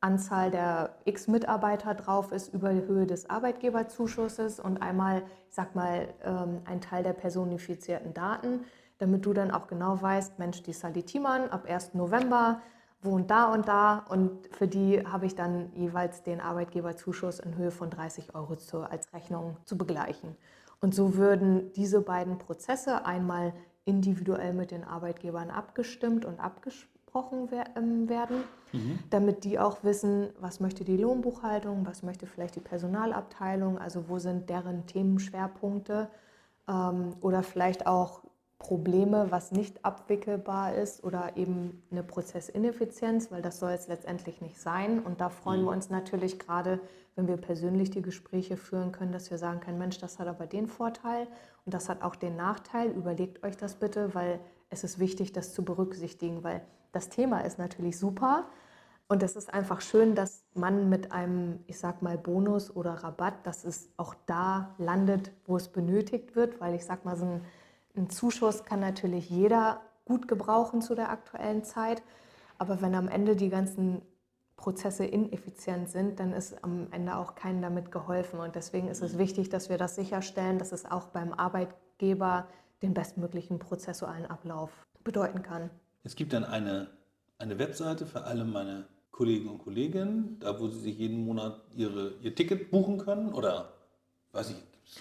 Anzahl der X Mitarbeiter drauf ist über die Höhe des Arbeitgeberzuschusses und einmal, ich sag mal, ähm, ein Teil der personifizierten Daten, damit du dann auch genau weißt, Mensch, die Sally Thiemann ab 1. November wohnt da und da und für die habe ich dann jeweils den Arbeitgeberzuschuss in Höhe von 30 Euro zu, als Rechnung zu begleichen. Und so würden diese beiden Prozesse einmal individuell mit den Arbeitgebern abgestimmt und abgesprochen ähm, werden, mhm. damit die auch wissen, was möchte die Lohnbuchhaltung, was möchte vielleicht die Personalabteilung, also wo sind deren Themenschwerpunkte ähm, oder vielleicht auch Probleme, was nicht abwickelbar ist oder eben eine Prozessineffizienz, weil das soll es letztendlich nicht sein. Und da freuen mhm. wir uns natürlich gerade, wenn wir persönlich die Gespräche führen können, dass wir sagen können, Mensch, das hat aber den Vorteil und das hat auch den Nachteil. Überlegt euch das bitte, weil es ist wichtig, das zu berücksichtigen, weil das Thema ist natürlich super. Und es ist einfach schön, dass man mit einem, ich sag mal, Bonus oder Rabatt, dass es auch da landet, wo es benötigt wird, weil ich sag mal, so ein ein Zuschuss kann natürlich jeder gut gebrauchen zu der aktuellen Zeit, aber wenn am Ende die ganzen Prozesse ineffizient sind, dann ist am Ende auch keinem damit geholfen. Und deswegen ist es wichtig, dass wir das sicherstellen, dass es auch beim Arbeitgeber den bestmöglichen prozessualen Ablauf bedeuten kann. Es gibt dann eine, eine Webseite für alle meine Kollegen und Kolleginnen, da wo sie sich jeden Monat ihre, ihr Ticket buchen können oder weiß ich,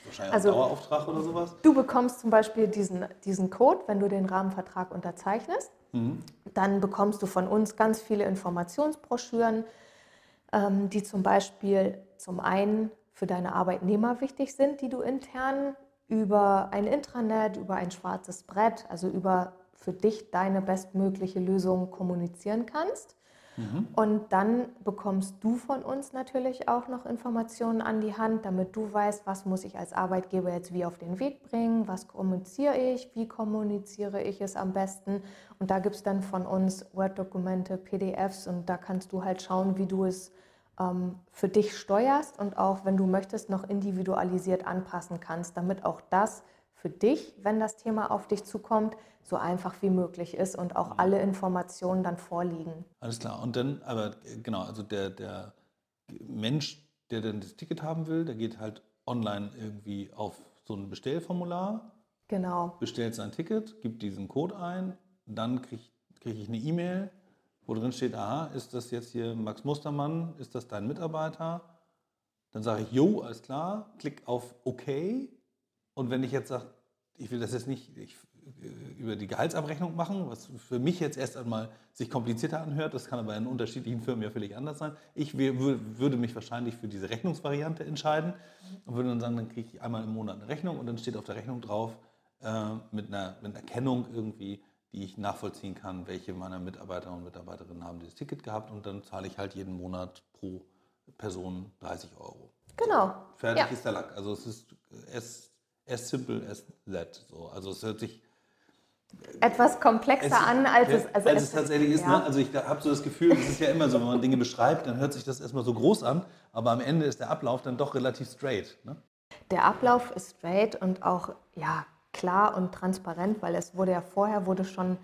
Wahrscheinlich also, ein Dauerauftrag oder sowas? Du bekommst zum Beispiel diesen, diesen Code, wenn du den Rahmenvertrag unterzeichnest. Mhm. Dann bekommst du von uns ganz viele Informationsbroschüren, ähm, die zum Beispiel zum einen für deine Arbeitnehmer wichtig sind, die du intern über ein Intranet, über ein schwarzes Brett, also über für dich deine bestmögliche Lösung kommunizieren kannst. Mhm. Und dann bekommst du von uns natürlich auch noch Informationen an die Hand, damit du weißt, was muss ich als Arbeitgeber jetzt wie auf den Weg bringen, was kommuniziere ich, wie kommuniziere ich es am besten. Und da gibt es dann von uns Word-Dokumente, PDFs und da kannst du halt schauen, wie du es ähm, für dich steuerst und auch, wenn du möchtest, noch individualisiert anpassen kannst, damit auch das für dich, wenn das Thema auf dich zukommt, so einfach wie möglich ist und auch mhm. alle Informationen dann vorliegen. Alles klar. Und dann, aber genau, also der, der Mensch, der dann das Ticket haben will, der geht halt online irgendwie auf so ein Bestellformular. Genau. Bestellt sein Ticket, gibt diesen Code ein, dann kriege krieg ich eine E-Mail, wo drin steht, aha, ist das jetzt hier Max Mustermann, ist das dein Mitarbeiter? Dann sage ich, jo, alles klar, klick auf OK. Und wenn ich jetzt sage, ich will das jetzt nicht, ich äh, über die Gehaltsabrechnung machen, was für mich jetzt erst einmal sich komplizierter anhört. Das kann aber in unterschiedlichen Firmen ja völlig anders sein. Ich würde mich wahrscheinlich für diese Rechnungsvariante entscheiden und würde dann sagen, dann kriege ich einmal im Monat eine Rechnung und dann steht auf der Rechnung drauf äh, mit, einer, mit einer Kennung irgendwie, die ich nachvollziehen kann, welche meiner Mitarbeiter und Mitarbeiterinnen haben dieses Ticket gehabt und dann zahle ich halt jeden Monat pro Person 30 Euro. Genau. Fertig ja. ist der Lack. Also es ist as, as simple as that. So. Also es hört sich etwas komplexer es, an, als ja, es, also als es, tatsächlich ist. Ja. Ne? Also ich habe so das Gefühl, es ist ja immer so, wenn man Dinge beschreibt, dann hört sich das erstmal so groß an, aber am Ende ist der Ablauf dann doch relativ straight. Ne? Der Ablauf ist straight und auch ja, klar und transparent, weil es wurde ja vorher wurde schon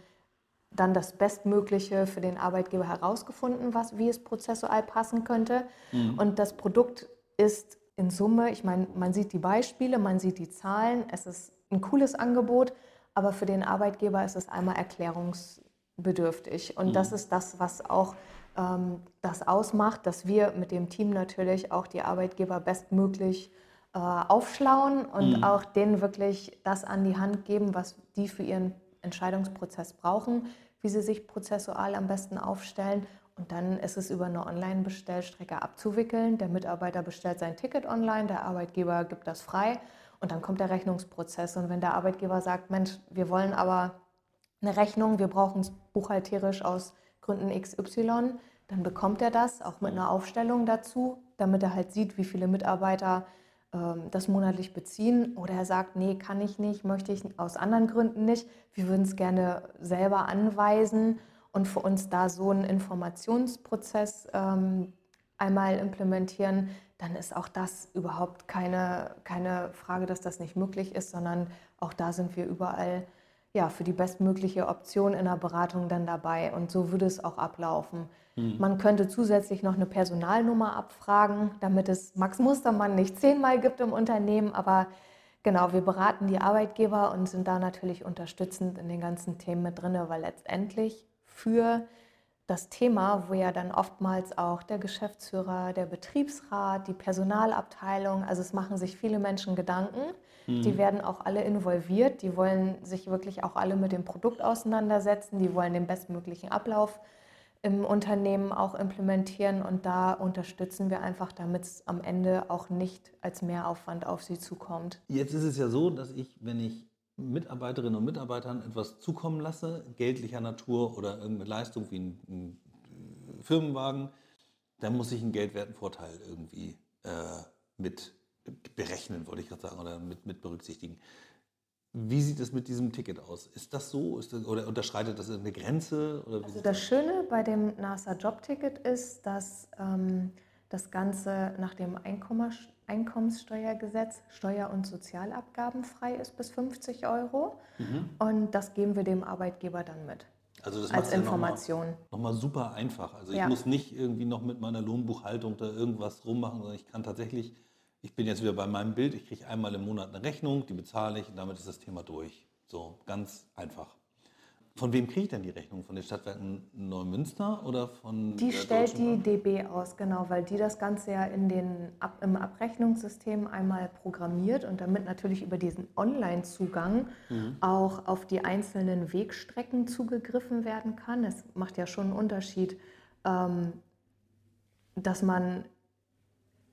dann das Bestmögliche für den Arbeitgeber herausgefunden, was, wie es prozessual passen könnte. Mhm. Und das Produkt ist in Summe, ich meine, man sieht die Beispiele, man sieht die Zahlen, es ist ein cooles Angebot, aber für den Arbeitgeber ist es einmal erklärungsbedürftig. Und mhm. das ist das, was auch ähm, das ausmacht, dass wir mit dem Team natürlich auch die Arbeitgeber bestmöglich äh, aufschlauen und mhm. auch denen wirklich das an die Hand geben, was die für ihren Entscheidungsprozess brauchen, wie sie sich prozessual am besten aufstellen. Und dann ist es über eine Online-Bestellstrecke abzuwickeln. Der Mitarbeiter bestellt sein Ticket online, der Arbeitgeber gibt das frei und dann kommt der Rechnungsprozess. Und wenn der Arbeitgeber sagt, Mensch, wir wollen aber eine Rechnung, wir brauchen es buchhalterisch aus Gründen XY, dann bekommt er das auch mit einer Aufstellung dazu, damit er halt sieht, wie viele Mitarbeiter ähm, das monatlich beziehen. Oder er sagt, nee, kann ich nicht, möchte ich aus anderen Gründen nicht. Wir würden es gerne selber anweisen und für uns da so einen Informationsprozess ähm, einmal implementieren, dann ist auch das überhaupt keine, keine Frage, dass das nicht möglich ist, sondern auch da sind wir überall ja, für die bestmögliche Option in der Beratung dann dabei. Und so würde es auch ablaufen. Mhm. Man könnte zusätzlich noch eine Personalnummer abfragen, damit es Max Mustermann nicht zehnmal gibt im Unternehmen. Aber genau, wir beraten die Arbeitgeber und sind da natürlich unterstützend in den ganzen Themen mit drin, weil letztendlich für das Thema, wo ja dann oftmals auch der Geschäftsführer, der Betriebsrat, die Personalabteilung, also es machen sich viele Menschen Gedanken, mhm. die werden auch alle involviert, die wollen sich wirklich auch alle mit dem Produkt auseinandersetzen, die wollen den bestmöglichen Ablauf im Unternehmen auch implementieren und da unterstützen wir einfach, damit es am Ende auch nicht als Mehraufwand auf sie zukommt. Jetzt ist es ja so, dass ich, wenn ich Mitarbeiterinnen und Mitarbeitern etwas zukommen lasse, geldlicher Natur oder irgendeine Leistung wie ein, ein Firmenwagen, dann muss ich einen geldwerten Vorteil irgendwie äh, mit berechnen, wollte ich gerade sagen, oder mit, mit berücksichtigen. Wie sieht es mit diesem Ticket aus? Ist das so? Ist das, oder unterschreitet das eine Grenze? also das Schöne bei dem NASA Jobticket ist, dass ähm, das Ganze nach dem Einkommens Einkommenssteuergesetz steuer- und sozialabgabenfrei ist bis 50 Euro. Mhm. Und das geben wir dem Arbeitgeber dann mit. Also das als Information. Ja nochmal noch super einfach. Also ich ja. muss nicht irgendwie noch mit meiner Lohnbuchhaltung da irgendwas rummachen, sondern ich kann tatsächlich, ich bin jetzt wieder bei meinem Bild, ich kriege einmal im Monat eine Rechnung, die bezahle ich und damit ist das Thema durch. So, ganz einfach. Von wem kriege ich denn die Rechnung? Von den Stadtwerken Neumünster oder von Die stellt die DB aus, genau, weil die das Ganze ja in den, Ab, im Abrechnungssystem einmal programmiert und damit natürlich über diesen Online-Zugang mhm. auch auf die einzelnen Wegstrecken zugegriffen werden kann. Es macht ja schon einen Unterschied, ähm, dass man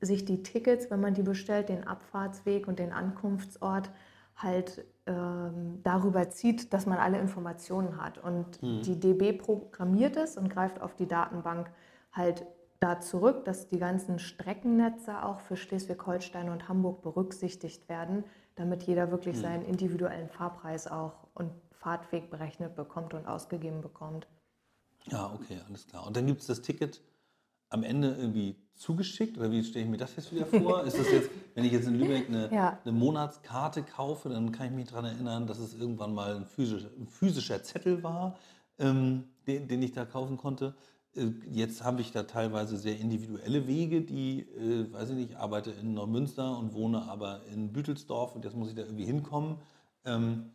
sich die Tickets, wenn man die bestellt, den Abfahrtsweg und den Ankunftsort halt ähm, darüber zieht, dass man alle Informationen hat. Und mhm. die DB programmiert es und greift auf die Datenbank halt da zurück, dass die ganzen Streckennetze auch für Schleswig-Holstein und Hamburg berücksichtigt werden, damit jeder wirklich mhm. seinen individuellen Fahrpreis auch und Fahrtweg berechnet bekommt und ausgegeben bekommt. Ja, okay, alles klar. Und dann gibt es das Ticket am Ende irgendwie zugeschickt? Oder wie stelle ich mir das jetzt wieder vor? Ist das jetzt, wenn ich jetzt in Lübeck eine, ja. eine Monatskarte kaufe, dann kann ich mich daran erinnern, dass es irgendwann mal ein physischer, ein physischer Zettel war, ähm, den, den, ich da kaufen konnte. Äh, jetzt habe ich da teilweise sehr individuelle Wege, die, äh, weiß ich nicht, arbeite in Neumünster und wohne aber in Büttelsdorf und jetzt muss ich da irgendwie hinkommen. Ähm,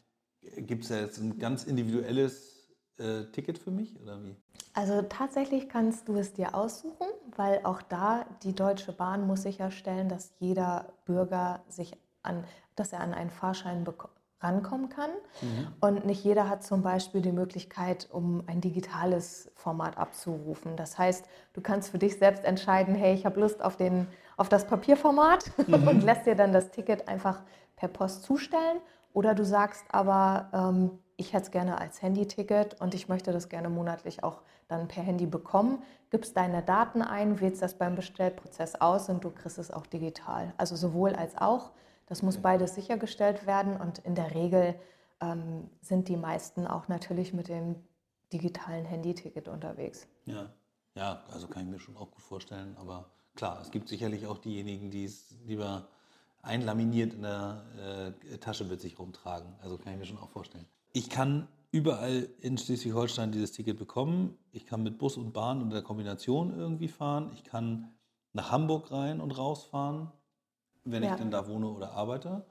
Gibt es da jetzt ein ganz individuelles äh, Ticket für mich oder wie? Also tatsächlich kannst du es dir aussuchen, weil auch da die Deutsche Bahn muss sicherstellen, dass jeder Bürger sich an, dass er an einen Fahrschein rankommen kann. Mhm. Und nicht jeder hat zum Beispiel die Möglichkeit, um ein digitales Format abzurufen. Das heißt, du kannst für dich selbst entscheiden, hey, ich habe Lust auf, den, auf das Papierformat <laughs> mhm. und lässt dir dann das Ticket einfach per Post zustellen. Oder du sagst aber, ähm, ich hätte es gerne als Handy-Ticket und ich möchte das gerne monatlich auch dann per Handy bekommen. Gibst deine Daten ein, wählst das beim Bestellprozess aus und du kriegst es auch digital. Also sowohl als auch. Das muss beides sichergestellt werden und in der Regel ähm, sind die meisten auch natürlich mit dem digitalen Handyticket unterwegs. Ja. ja, also kann ich mir schon auch gut vorstellen. Aber klar, es gibt sicherlich auch diejenigen, die es lieber einlaminiert in der äh, Tasche mit sich rumtragen. Also kann ich mir schon auch vorstellen. Ich kann überall in Schleswig-Holstein dieses Ticket bekommen. Ich kann mit Bus und Bahn in der Kombination irgendwie fahren. Ich kann nach Hamburg rein und rausfahren, wenn ja. ich denn da wohne oder arbeite.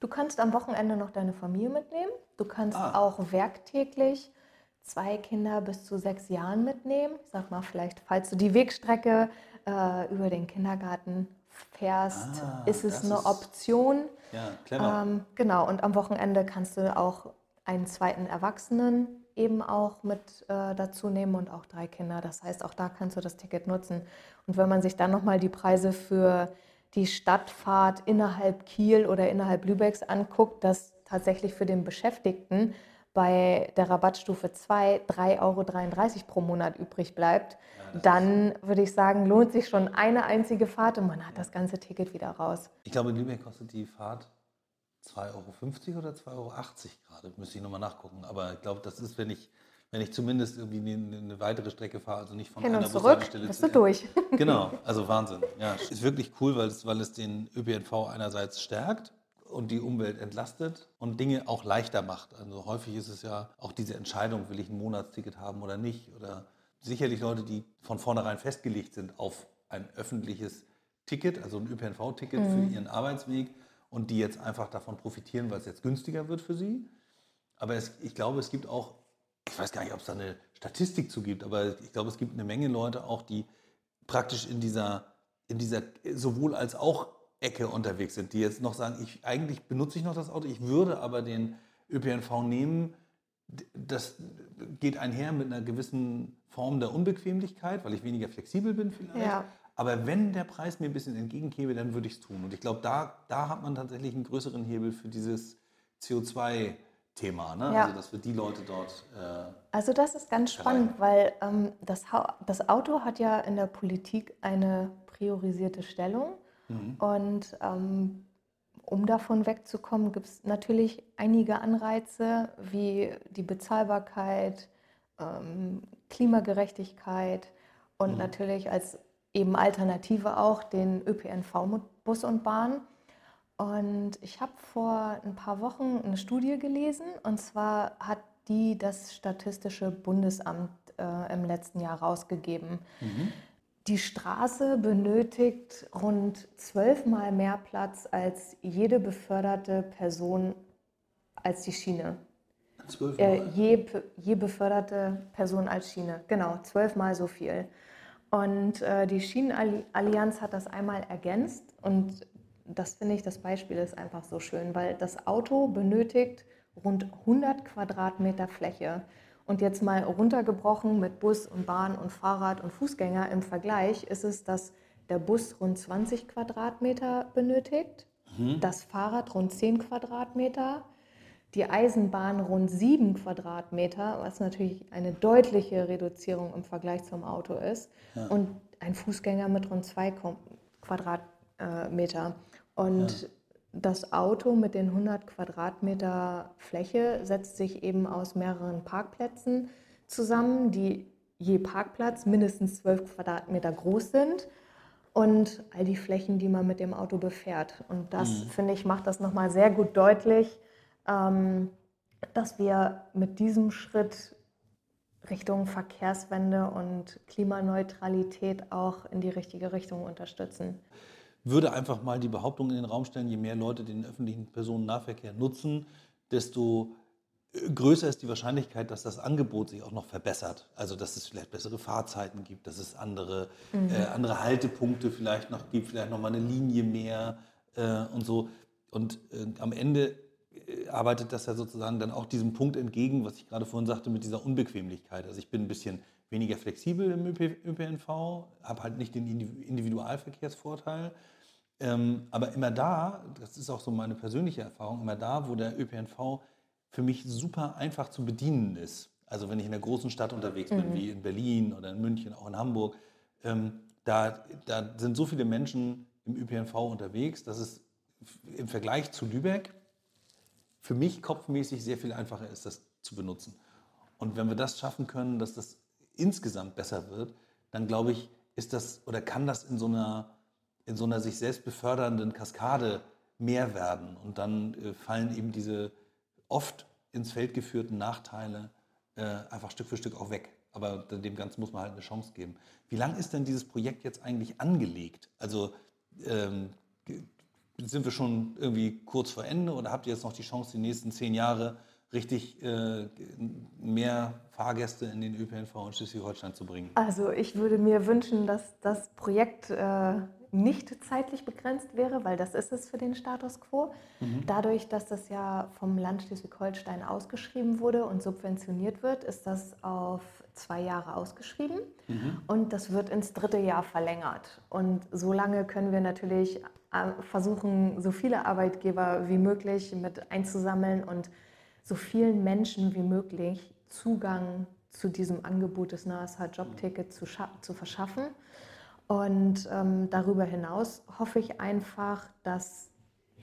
Du kannst am Wochenende noch deine Familie mitnehmen. Du kannst ah. auch werktäglich zwei Kinder bis zu sechs Jahren mitnehmen. Ich sag mal, vielleicht, falls du die Wegstrecke äh, über den Kindergarten fährst, ah, ist es eine ist, Option. Ja, clever. Ähm, genau, und am Wochenende kannst du auch einen zweiten Erwachsenen eben auch mit äh, dazu nehmen und auch drei Kinder. Das heißt, auch da kannst du das Ticket nutzen. Und wenn man sich dann nochmal die Preise für die Stadtfahrt innerhalb Kiel oder innerhalb Lübecks anguckt, dass tatsächlich für den Beschäftigten bei der Rabattstufe 2 3,33 Euro pro Monat übrig bleibt, ja, dann würde ich sagen, lohnt sich schon eine einzige Fahrt und man hat das ganze Ticket wieder raus. Ich glaube, in Lübeck kostet die Fahrt 2,50 Euro oder 2,80 Euro gerade. Müsste ich nochmal nachgucken. Aber ich glaube, das ist, wenn ich, wenn ich zumindest irgendwie eine, eine weitere Strecke fahre, also nicht von Hin einer Bushaltestelle bist du durch. <laughs> Genau, <laughs> also Wahnsinn. Ja, ist wirklich cool, weil es, weil es den ÖPNV einerseits stärkt und die Umwelt entlastet und Dinge auch leichter macht. Also häufig ist es ja auch diese Entscheidung, will ich ein Monatsticket haben oder nicht. Oder sicherlich Leute, die von vornherein festgelegt sind auf ein öffentliches Ticket, also ein ÖPNV-Ticket mhm. für ihren Arbeitsweg und die jetzt einfach davon profitieren, weil es jetzt günstiger wird für sie. Aber es, ich glaube, es gibt auch, ich weiß gar nicht, ob es da eine Statistik zu gibt, aber ich glaube, es gibt eine Menge Leute auch, die praktisch in dieser, in dieser sowohl als auch Ecke unterwegs sind, die jetzt noch sagen, ich, eigentlich benutze ich noch das Auto, ich würde aber den ÖPNV nehmen. Das geht einher mit einer gewissen Form der Unbequemlichkeit, weil ich weniger flexibel bin vielleicht. Ja. Aber wenn der Preis mir ein bisschen entgegenkäme, dann würde ich es tun. Und ich glaube, da, da hat man tatsächlich einen größeren Hebel für dieses CO2-Thema. Ne? Ja. Also, dass wir die Leute dort. Äh, also, das ist ganz spannend, weil ähm, das, das Auto hat ja in der Politik eine priorisierte Stellung. Mhm. Und ähm, um davon wegzukommen, gibt es natürlich einige Anreize wie die Bezahlbarkeit, ähm, Klimagerechtigkeit und mhm. natürlich als eben Alternative auch den ÖPNV mit Bus und Bahn. Und ich habe vor ein paar Wochen eine Studie gelesen, und zwar hat die das Statistische Bundesamt äh, im letzten Jahr rausgegeben. Mhm. Die Straße benötigt rund zwölfmal mehr Platz als jede beförderte Person als die Schiene. Zwölfmal? Äh, je, je beförderte Person als Schiene, genau, zwölfmal so viel. Und äh, die Schienenallianz hat das einmal ergänzt und das finde ich, das Beispiel ist einfach so schön, weil das Auto benötigt rund 100 Quadratmeter Fläche. Und jetzt mal runtergebrochen mit Bus und Bahn und Fahrrad und Fußgänger im Vergleich ist es, dass der Bus rund 20 Quadratmeter benötigt, mhm. das Fahrrad rund 10 Quadratmeter, die Eisenbahn rund 7 Quadratmeter, was natürlich eine deutliche Reduzierung im Vergleich zum Auto ist, ja. und ein Fußgänger mit rund 2 Quadratmeter. Und ja. das Auto mit den 100 Quadratmeter Fläche setzt sich eben aus mehreren Parkplätzen zusammen, die je Parkplatz mindestens 12 Quadratmeter groß sind und all die Flächen, die man mit dem Auto befährt. Und das, mhm. finde ich, macht das nochmal sehr gut deutlich, dass wir mit diesem Schritt Richtung Verkehrswende und Klimaneutralität auch in die richtige Richtung unterstützen. Würde einfach mal die Behauptung in den Raum stellen, je mehr Leute den öffentlichen Personennahverkehr nutzen, desto äh, größer ist die Wahrscheinlichkeit, dass das Angebot sich auch noch verbessert. Also dass es vielleicht bessere Fahrzeiten gibt, dass es andere, mhm. äh, andere Haltepunkte vielleicht noch gibt, vielleicht noch mal eine Linie mehr äh, und so. Und äh, am Ende arbeitet das ja sozusagen dann auch diesem Punkt entgegen, was ich gerade vorhin sagte, mit dieser Unbequemlichkeit. Also ich bin ein bisschen weniger flexibel im ÖPNV, habe halt nicht den Individualverkehrsvorteil. Ähm, aber immer da, das ist auch so meine persönliche Erfahrung, immer da, wo der ÖPNV für mich super einfach zu bedienen ist. Also wenn ich in einer großen Stadt unterwegs bin, mhm. wie in Berlin oder in München, auch in Hamburg, ähm, da, da sind so viele Menschen im ÖPNV unterwegs, dass es im Vergleich zu Lübeck für mich kopfmäßig sehr viel einfacher ist, das zu benutzen. Und wenn wir das schaffen können, dass das insgesamt besser wird, dann glaube ich, ist das oder kann das in so einer, in so einer sich selbst befördernden Kaskade mehr werden. Und dann äh, fallen eben diese oft ins Feld geführten Nachteile äh, einfach Stück für Stück auch weg. Aber dem Ganzen muss man halt eine Chance geben. Wie lange ist denn dieses Projekt jetzt eigentlich angelegt? Also ähm, sind wir schon irgendwie kurz vor Ende oder habt ihr jetzt noch die Chance, die nächsten zehn Jahre richtig äh, mehr Fahrgäste in den ÖPNV in Schleswig-Holstein zu bringen? Also ich würde mir wünschen, dass das Projekt äh, nicht zeitlich begrenzt wäre, weil das ist es für den Status quo. Mhm. Dadurch, dass das ja vom Land Schleswig-Holstein ausgeschrieben wurde und subventioniert wird, ist das auf zwei Jahre ausgeschrieben mhm. und das wird ins dritte Jahr verlängert. Und so lange können wir natürlich versuchen, so viele Arbeitgeber wie möglich mit einzusammeln und so vielen Menschen wie möglich Zugang zu diesem Angebot des NASH Jobticket zu, zu verschaffen. Und ähm, darüber hinaus hoffe ich einfach, dass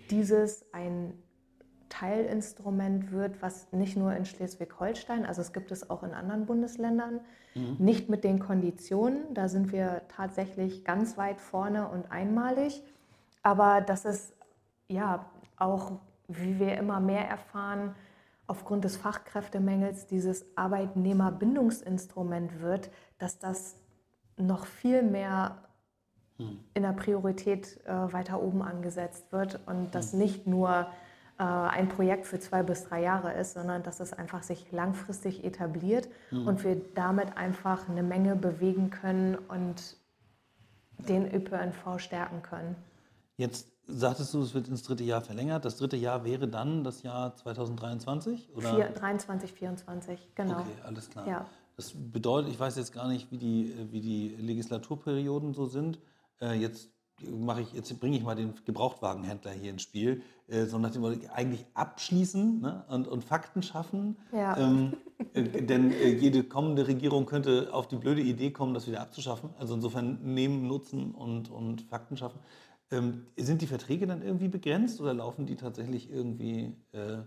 dieses ein Teilinstrument wird, was nicht nur in Schleswig-Holstein, also es gibt es auch in anderen Bundesländern, mhm. nicht mit den Konditionen, da sind wir tatsächlich ganz weit vorne und einmalig, aber dass es ja auch, wie wir immer mehr erfahren, aufgrund des Fachkräftemängels dieses Arbeitnehmerbindungsinstrument wird, dass das noch viel mehr hm. in der Priorität äh, weiter oben angesetzt wird und das hm. nicht nur äh, ein Projekt für zwei bis drei Jahre ist, sondern dass es einfach sich langfristig etabliert hm. und wir damit einfach eine Menge bewegen können und den ÖPNV stärken können. Jetzt sagtest du, es wird ins dritte Jahr verlängert. Das dritte Jahr wäre dann das Jahr 2023? Oder? 4, 23, 24, genau. Okay, alles klar. Ja. Das bedeutet, ich weiß jetzt gar nicht, wie die, wie die Legislaturperioden so sind. Äh, jetzt mache ich, jetzt bringe ich mal den Gebrauchtwagenhändler hier ins Spiel, äh, so nach dem eigentlich abschließen ne, und, und Fakten schaffen. Ja. Ähm, äh, denn äh, jede kommende Regierung könnte auf die blöde Idee kommen, das wieder abzuschaffen. Also insofern nehmen, nutzen und, und Fakten schaffen. Ähm, sind die Verträge dann irgendwie begrenzt oder laufen die tatsächlich irgendwie äh,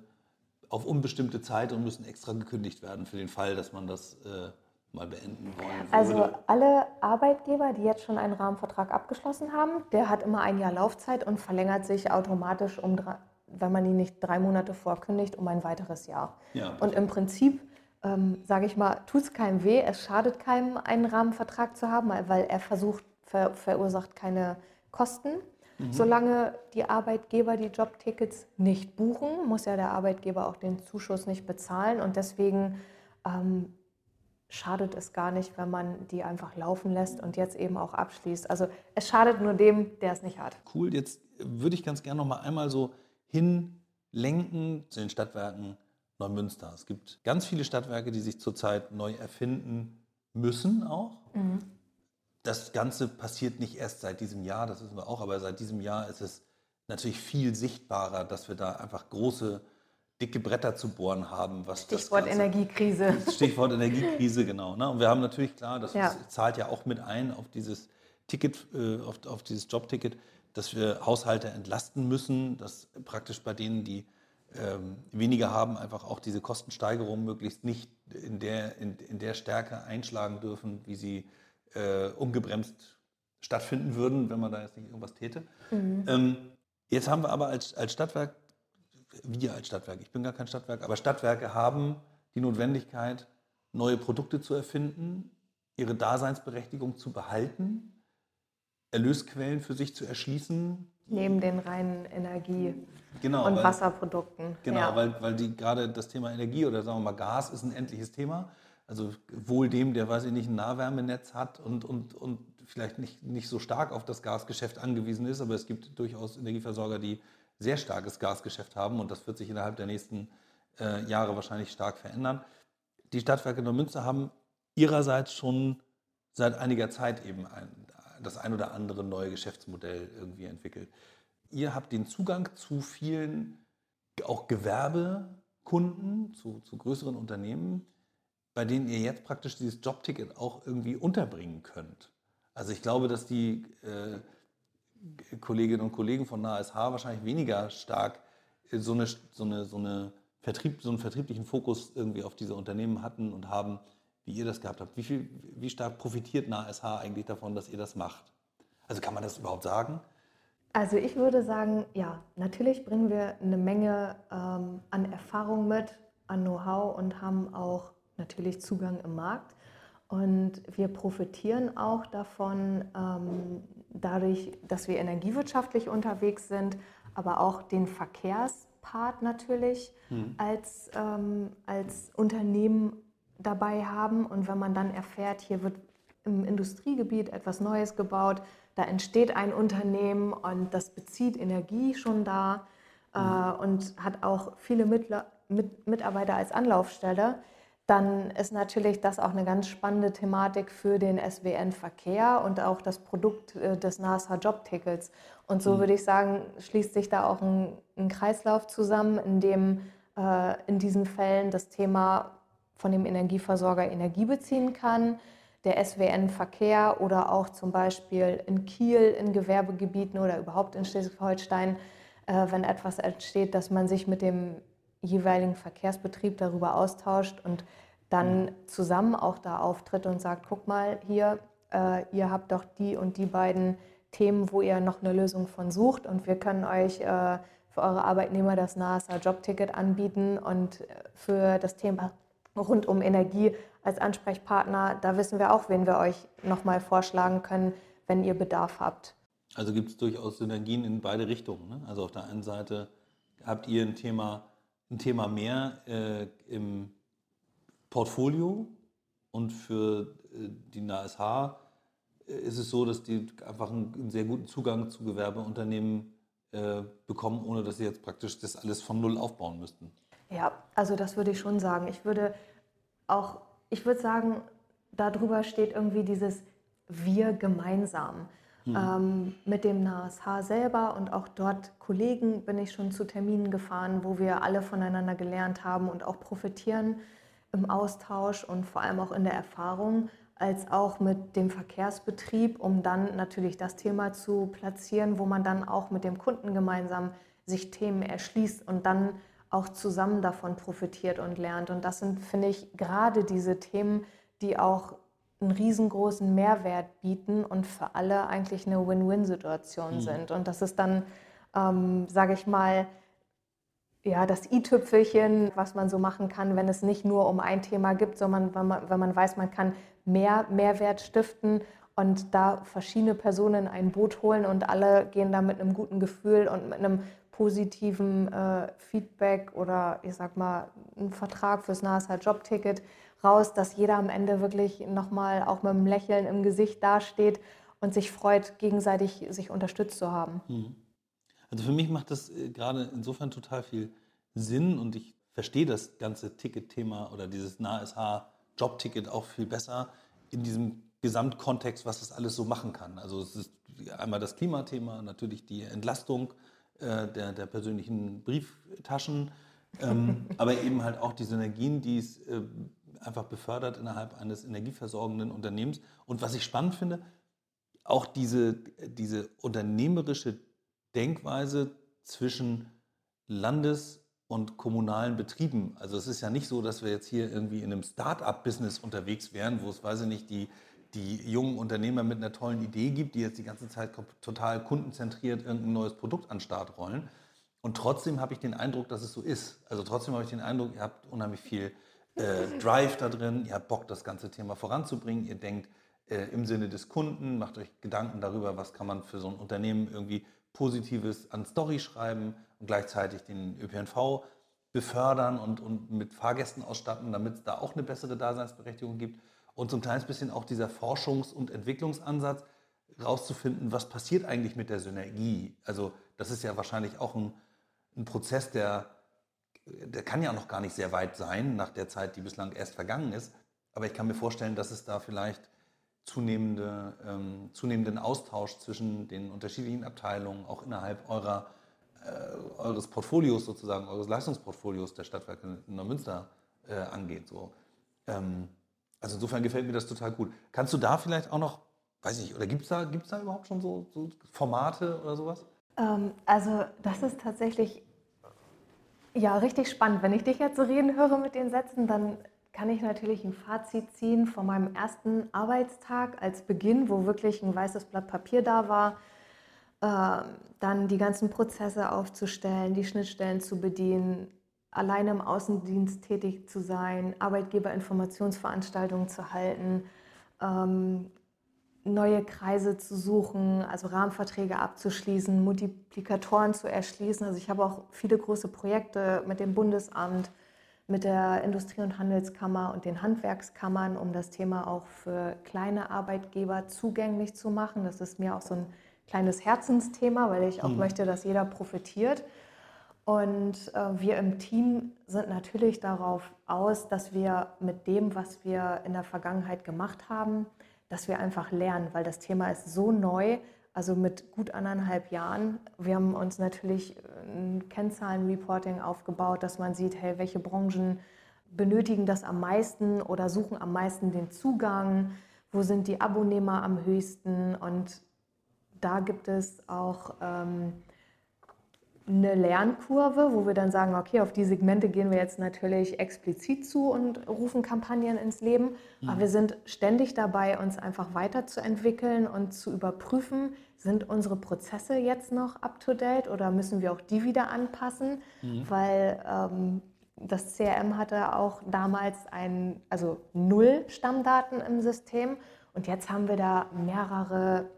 auf unbestimmte Zeit und müssen extra gekündigt werden für den Fall, dass man das äh, mal beenden wollen also würde? Also alle Arbeitgeber, die jetzt schon einen Rahmenvertrag abgeschlossen haben, der hat immer ein Jahr Laufzeit und verlängert sich automatisch, um wenn man ihn nicht drei Monate vorkündigt, um ein weiteres Jahr. Ja, und im Prinzip, ähm, sage ich mal, tut es keinem weh, es schadet keinem, einen Rahmenvertrag zu haben, weil er versucht, ver verursacht keine Kosten Mhm. Solange die Arbeitgeber die Jobtickets nicht buchen, muss ja der Arbeitgeber auch den Zuschuss nicht bezahlen. Und deswegen ähm, schadet es gar nicht, wenn man die einfach laufen lässt und jetzt eben auch abschließt. Also es schadet nur dem, der es nicht hat. Cool, jetzt würde ich ganz gerne noch mal einmal so hinlenken zu den Stadtwerken Neumünster. Es gibt ganz viele Stadtwerke, die sich zurzeit neu erfinden müssen auch. Mhm das Ganze passiert nicht erst seit diesem Jahr, das wissen wir auch, aber seit diesem Jahr ist es natürlich viel sichtbarer, dass wir da einfach große, dicke Bretter zu bohren haben. Was Stichwort Ganze, Energiekrise. <laughs> Stichwort Energiekrise, genau. Ne? Und wir haben natürlich klar, das ja. zahlt ja auch mit ein auf dieses Ticket, äh, auf, auf dieses Jobticket, dass wir Haushalte entlasten müssen, dass praktisch bei denen, die ähm, weniger haben, einfach auch diese Kostensteigerung möglichst nicht in der, in, in der Stärke einschlagen dürfen, wie sie äh, ungebremst stattfinden würden, wenn man da jetzt nicht irgendwas täte. Mhm. Ähm, jetzt haben wir aber als, als Stadtwerk, wir als Stadtwerk, ich bin gar kein Stadtwerk, aber Stadtwerke haben die Notwendigkeit, neue Produkte zu erfinden, ihre Daseinsberechtigung zu behalten, Erlösquellen für sich zu erschließen. Neben den reinen Energie- genau, und weil, Wasserprodukten. Genau, ja. weil, weil die, gerade das Thema Energie oder sagen wir mal Gas ist ein endliches Thema. Also wohl dem, der, weiß ich nicht, ein Nahwärmenetz hat und, und, und vielleicht nicht, nicht so stark auf das Gasgeschäft angewiesen ist, aber es gibt durchaus Energieversorger, die sehr starkes Gasgeschäft haben und das wird sich innerhalb der nächsten äh, Jahre wahrscheinlich stark verändern. Die Stadtwerke Neumünster haben ihrerseits schon seit einiger Zeit eben ein, das ein oder andere neue Geschäftsmodell irgendwie entwickelt. Ihr habt den Zugang zu vielen auch Gewerbekunden, zu, zu größeren Unternehmen, bei denen ihr jetzt praktisch dieses Jobticket auch irgendwie unterbringen könnt. Also ich glaube, dass die äh, Kolleginnen und Kollegen von NASH wahrscheinlich weniger stark so, eine, so, eine, so, eine Vertrieb, so einen vertrieblichen Fokus irgendwie auf diese Unternehmen hatten und haben, wie ihr das gehabt habt. Wie, viel, wie stark profitiert NASH eigentlich davon, dass ihr das macht? Also kann man das überhaupt sagen? Also ich würde sagen, ja, natürlich bringen wir eine Menge ähm, an Erfahrung mit, an Know-how und haben auch natürlich Zugang im Markt. Und wir profitieren auch davon, ähm, dadurch, dass wir energiewirtschaftlich unterwegs sind, aber auch den Verkehrspart natürlich mhm. als, ähm, als Unternehmen dabei haben. Und wenn man dann erfährt, hier wird im Industriegebiet etwas Neues gebaut, da entsteht ein Unternehmen und das bezieht Energie schon da äh, mhm. und hat auch viele Mittler, mit, Mitarbeiter als Anlaufstelle, dann ist natürlich das auch eine ganz spannende Thematik für den SWN-Verkehr und auch das Produkt äh, des NASA-Jobtickets. Und so mhm. würde ich sagen, schließt sich da auch ein, ein Kreislauf zusammen, in dem äh, in diesen Fällen das Thema von dem Energieversorger Energie beziehen kann, der SWN-Verkehr oder auch zum Beispiel in Kiel in Gewerbegebieten oder überhaupt in Schleswig-Holstein, äh, wenn etwas entsteht, dass man sich mit dem jeweiligen Verkehrsbetrieb darüber austauscht und dann zusammen auch da auftritt und sagt, guck mal hier, äh, ihr habt doch die und die beiden Themen, wo ihr noch eine Lösung von sucht und wir können euch äh, für eure Arbeitnehmer das NASA Jobticket anbieten und äh, für das Thema rund um Energie als Ansprechpartner, da wissen wir auch, wen wir euch nochmal vorschlagen können, wenn ihr Bedarf habt. Also gibt es durchaus Synergien in beide Richtungen. Ne? Also auf der einen Seite habt ihr ein Thema ein Thema mehr äh, im Portfolio und für äh, die NASH äh, ist es so, dass die einfach einen, sehr guten Zugang zu Gewerbeunternehmen äh, bekommen, ohne dass sie jetzt praktisch das alles von Null aufbauen müssten. Ja, also das würde ich schon sagen. Ich würde auch, ich würde sagen, darüber steht irgendwie dieses Wir gemeinsam. Mhm. Ähm, mit dem NASH selber und auch dort Kollegen bin ich schon zu Terminen gefahren, wo wir alle voneinander gelernt haben und auch profitieren im Austausch und vor allem auch in der Erfahrung, als auch mit dem Verkehrsbetrieb, um dann natürlich das Thema zu platzieren, wo man dann auch mit dem Kunden gemeinsam sich Themen erschließt und dann auch zusammen davon profitiert und lernt. Und das sind, finde ich, gerade diese Themen, die auch einen riesengroßen Mehrwert bieten und für alle eigentlich eine Win-Win-Situation mhm. sind. Und das ist dann, ähm, sage ich mal, ja, das i-Tüpfelchen, was man so machen kann, wenn es nicht nur um ein Thema gibt, sondern wenn man, wenn man weiß, man kann mehr Mehrwert stiften und da verschiedene Personen in ein Boot holen und alle gehen da mit einem guten Gefühl und mit einem positiven äh, Feedback oder ich sag mal, einen Vertrag fürs NASA-Jobticket raus, dass jeder am Ende wirklich nochmal auch mit einem Lächeln im Gesicht dasteht und sich freut, gegenseitig sich unterstützt zu haben. Mhm. Also für mich macht das äh, gerade insofern total viel Sinn und ich verstehe das ganze Ticket-Thema oder dieses NASH-Jobticket auch viel besser in diesem Gesamtkontext, was das alles so machen kann. Also es ist einmal das Klimathema, natürlich die Entlastung äh, der, der persönlichen Brieftaschen, ähm, <laughs> aber eben halt auch die Synergien, die es äh, einfach befördert innerhalb eines energieversorgenden Unternehmens. Und was ich spannend finde, auch diese, diese unternehmerische Denkweise zwischen Landes- und kommunalen Betrieben. Also es ist ja nicht so, dass wir jetzt hier irgendwie in einem Start-up-Business unterwegs wären, wo es, weiß ich nicht, die, die jungen Unternehmer mit einer tollen Idee gibt, die jetzt die ganze Zeit total kundenzentriert irgendein neues Produkt an den Start rollen. Und trotzdem habe ich den Eindruck, dass es so ist. Also trotzdem habe ich den Eindruck, ihr habt unheimlich viel äh, Drive da drin, ihr habt Bock, das ganze Thema voranzubringen, ihr denkt äh, im Sinne des Kunden, macht euch Gedanken darüber, was kann man für so ein Unternehmen irgendwie Positives an Story schreiben und gleichzeitig den ÖPNV befördern und, und mit Fahrgästen ausstatten, damit es da auch eine bessere Daseinsberechtigung gibt. Und ein kleines bisschen auch dieser Forschungs- und Entwicklungsansatz, rauszufinden, was passiert eigentlich mit der Synergie. Also das ist ja wahrscheinlich auch ein, ein Prozess, der der kann ja noch gar nicht sehr weit sein nach der Zeit, die bislang erst vergangen ist. Aber ich kann mir vorstellen, dass es da vielleicht zunehmende, ähm, zunehmenden Austausch zwischen den unterschiedlichen Abteilungen, auch innerhalb eurer, äh, eures Portfolios sozusagen, eures Leistungsportfolios der Stadtwerke Neumünster äh, angeht. So. Ähm, also insofern gefällt mir das total gut. Kannst du da vielleicht auch noch, weiß ich, oder gibt es da, gibt's da überhaupt schon so, so Formate oder sowas? Ähm, also das ist tatsächlich Ja, richtig spannend. Wenn ich dich jetzt so reden höre mit den Sätzen, dann kann ich natürlich ein Fazit ziehen von meinem ersten Arbeitstag als Beginn, wo wirklich ein weißes Blatt Papier da war, äh, dann die ganzen Prozesse aufzustellen, die Schnittstellen zu bedienen, alleine im Außendienst tätig zu sein, Arbeitgeberinformationsveranstaltungen zu halten, ähm, neue Kreise zu suchen, also Rahmenverträge abzuschließen, Multiplikatoren zu erschließen. Also ich habe auch viele große Projekte mit dem Bundesamt, mit der Industrie- und Handelskammer und den Handwerkskammern, um das Thema auch für kleine Arbeitgeber zugänglich zu machen. Das ist mir auch so ein kleines Herzensthema, weil ich auch mhm. möchte, dass jeder profitiert. Und äh, wir im Team sind natürlich darauf aus, dass wir mit dem, was wir in der Vergangenheit gemacht haben, dass wir einfach lernen, weil das Thema ist so neu, also mit gut anderthalb Jahren. Wir haben uns natürlich ein Kennzahlenreporting aufgebaut, dass man sieht, hey, welche Branchen benötigen das am meisten oder suchen am meisten den Zugang, wo sind die Abonnehmer am höchsten? Und da gibt es auch ähm, eine Lernkurve, wo wir dann sagen, okay, auf die Segmente gehen wir jetzt natürlich explizit zu und rufen Kampagnen ins Leben. Mhm. Aber wir sind ständig dabei, uns einfach weiterzuentwickeln und zu überprüfen, sind unsere Prozesse jetzt noch up-to-date oder müssen wir auch die wieder anpassen? Mhm. Weil ähm, das CRM hatte auch damals ein, also null Stammdaten im System und jetzt haben wir da mehrere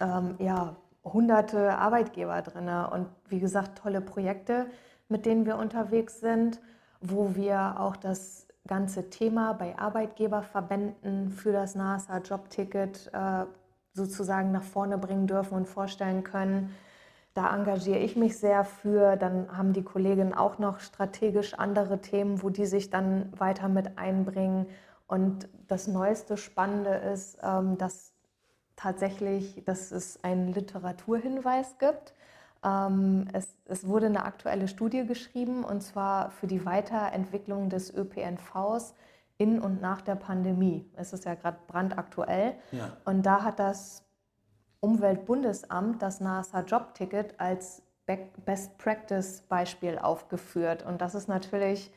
ähm, ja, hunderte Arbeitgeber drin und wie gesagt tolle Projekte, mit denen wir unterwegs sind, wo wir auch das ganze Thema bei Arbeitgeberverbänden für das NASA Jobticket äh, sozusagen nach vorne bringen dürfen und vorstellen können. Da engagiere ich mich sehr für. Dann haben die Kolleginnen auch noch strategisch andere Themen, wo die sich dann weiter mit einbringen. Und das neueste Spannende ist, ähm, dass tatsächlich, dass es einen Literaturhinweis gibt. Ähm, es, es, wurde eine aktuelle Studie geschrieben und zwar für die Weiterentwicklung des ÖPNVs in und nach der Pandemie. Es ist ja gerade brandaktuell. Ja. Und da hat das Umweltbundesamt das NASA Jobticket als Best Practice Beispiel aufgeführt. Und das ist natürlich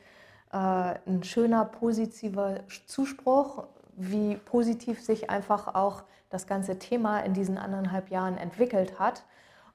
äh, ein schöner positiver Zuspruch, wie positiv sich einfach auch das ganze Thema in diesen anderthalb Jahren entwickelt hat.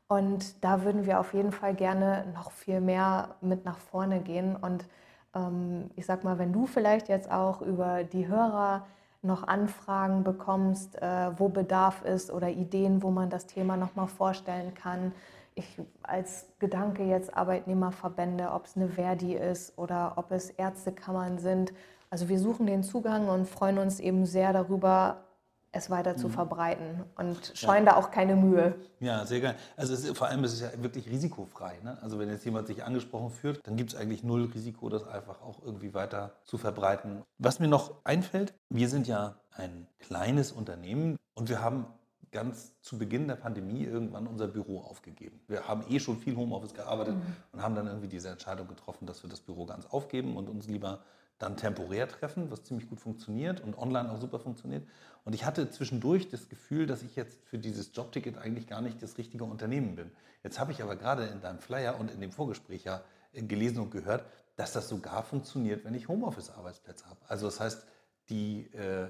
Und da würden wir auf jeden Fall gerne noch viel mehr mit nach vorne gehen. Und ähm, ich sag mal, wenn du vielleicht jetzt auch über die Hörer noch Anfragen bekommst, äh, wo Bedarf ist oder Ideen, wo man das Thema nochmal vorstellen kann. Ich als Gedanke jetzt Arbeitnehmerverbände, ob es eine Verdi ist oder ob es Ärztekammern sind. Also wir suchen den Zugang und freuen uns eben sehr darüber, es weiter zu mhm. verbreiten und scheuen ja. da auch keine Mühe. Ja, sehr geil. Also ist, vor allem ist es ja wirklich risikofrei. Ne? Also wenn jetzt jemand sich angesprochen fühlt, dann gibt es eigentlich null Risiko, das einfach auch irgendwie weiter zu verbreiten. Was mir noch einfällt, wir sind ja ein kleines Unternehmen und wir haben ganz zu Beginn der Pandemie irgendwann unser Büro aufgegeben. Wir haben eh schon viel Homeoffice gearbeitet mhm. und haben dann irgendwie diese Entscheidung getroffen, dass wir das Büro ganz aufgeben und uns lieber dann temporär treffen, was ziemlich gut funktioniert und online auch super funktioniert. Und ich hatte zwischendurch das Gefühl, dass ich jetzt für dieses Jobticket eigentlich gar nicht das richtige Unternehmen bin. Jetzt habe ich aber gerade in deinem Flyer und in dem Vorgespräch ja äh, gelesen und gehört, dass das sogar funktioniert, wenn ich Homeoffice-Arbeitsplätze habe. Also das heißt, die, äh,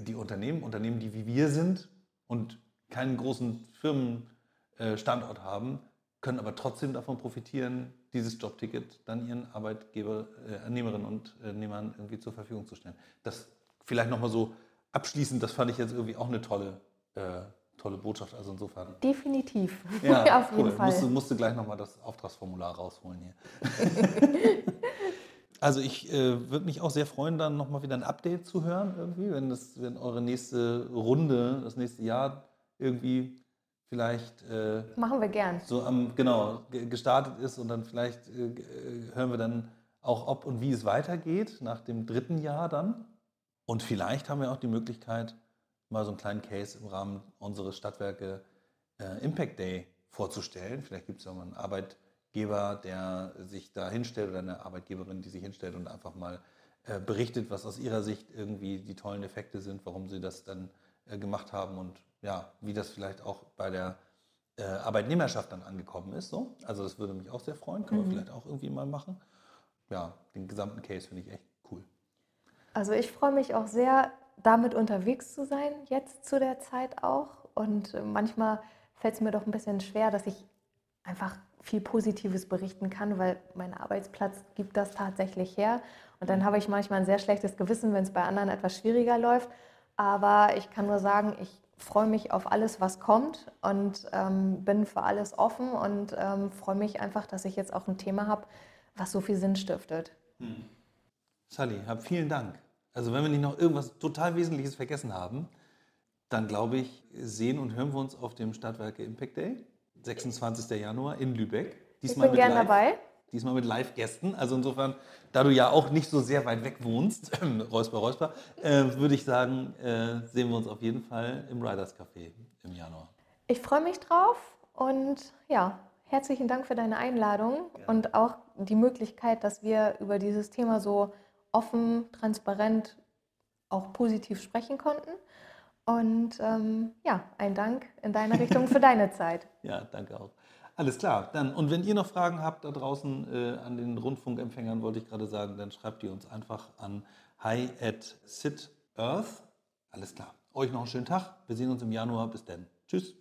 die Unternehmen, Unternehmen, die wie wir sind und keinen großen Firmenstandort haben, können aber trotzdem davon profitieren, dieses Jobticket dann ihren Arbeitgebernehmerinnen äh, und Nehmern irgendwie zur Verfügung zu stellen. Das vielleicht nochmal so abschließend, das fand ich jetzt irgendwie auch eine tolle, äh, tolle Botschaft. Also insofern. Definitiv. Ja, <laughs> auf jeden cool. Fall. Musste, musste gleich nochmal das Auftragsformular rausholen hier. <laughs> also ich äh, würde mich auch sehr freuen, dann nochmal wieder ein Update zu hören, irgendwie, wenn, das, wenn eure nächste Runde, das nächste Jahr irgendwie vielleicht äh, machen wir gern. so am genau gestartet ist und dann vielleicht äh, hören wir dann auch ob und wie es weitergeht nach dem dritten Jahr dann. Und vielleicht haben wir auch die Möglichkeit mal so einen kleinen Case im Rahmen unseres Stadtwerke äh, Impact Day vorzustellen. Vielleicht gibt es ja mal einen Arbeitgeber der sich da hinstellt oder eine Arbeitgeberin die sich hinstellt und einfach mal äh, berichtet was aus ihrer Sicht irgendwie die tollen Effekte sind warum sie das dann äh, gemacht haben und ja, wie das vielleicht auch bei der äh, Arbeitnehmerschaft dann angekommen ist. So. Also das würde mich auch sehr freuen. Können wir vielleicht auch irgendwie mal machen. Ja, den gesamten Case finde ich echt cool. Also ich freue mich auch sehr, damit unterwegs zu sein, jetzt zu der Zeit auch. Und äh, manchmal fällt es mir doch ein bisschen schwer, dass ich einfach viel Positives berichten kann, weil mein Arbeitsplatz gibt das tatsächlich her. Und dann habe ich manchmal ein sehr schlechtes Gewissen, wenn es bei anderen etwas schwieriger läuft. Aber ich kann nur sagen, ich freue mich auf alles, was kommt und ähm, bin für alles offen und ähm, freue mich einfach, dass ich jetzt auch ein Thema habe, was so viel Sinn stiftet. Hm. Sally, hab vielen Dank. Also wenn wir nicht noch irgendwas total Wesentliches vergessen haben, dann glaube ich, sehen und hören wir uns auf dem Stadtwerke Impact Day, 26. Januar in Lübeck. Diesmal ich bin gern dabei. Diesmal mit Live-Gästen. Also insofern, da du ja auch nicht so sehr weit weg wohnst, <clears throat> Räusper, Räusper, äh, würde ich sagen, äh, sehen wir uns auf jeden Fall im Riders Café im Januar. Ich freue mich drauf und ja, herzlichen Dank für deine Einladung ja. und auch die Möglichkeit, dass wir über dieses Thema so offen, transparent, auch positiv sprechen konnten. Und ähm, ja, ein Dank in deine Richtung für deine <laughs> Zeit. Ja, danke auch. Alles klar. Dann, und wenn ihr noch Fragen habt da draußen äh, an den Rundfunkempfängern, wollte ich gerade sagen, dann schreibt ihr uns einfach an hi at sit earth. Alles klar. Euch noch einen schönen Tag. Wir sehen uns im Januar. Bis dann. Tschüss.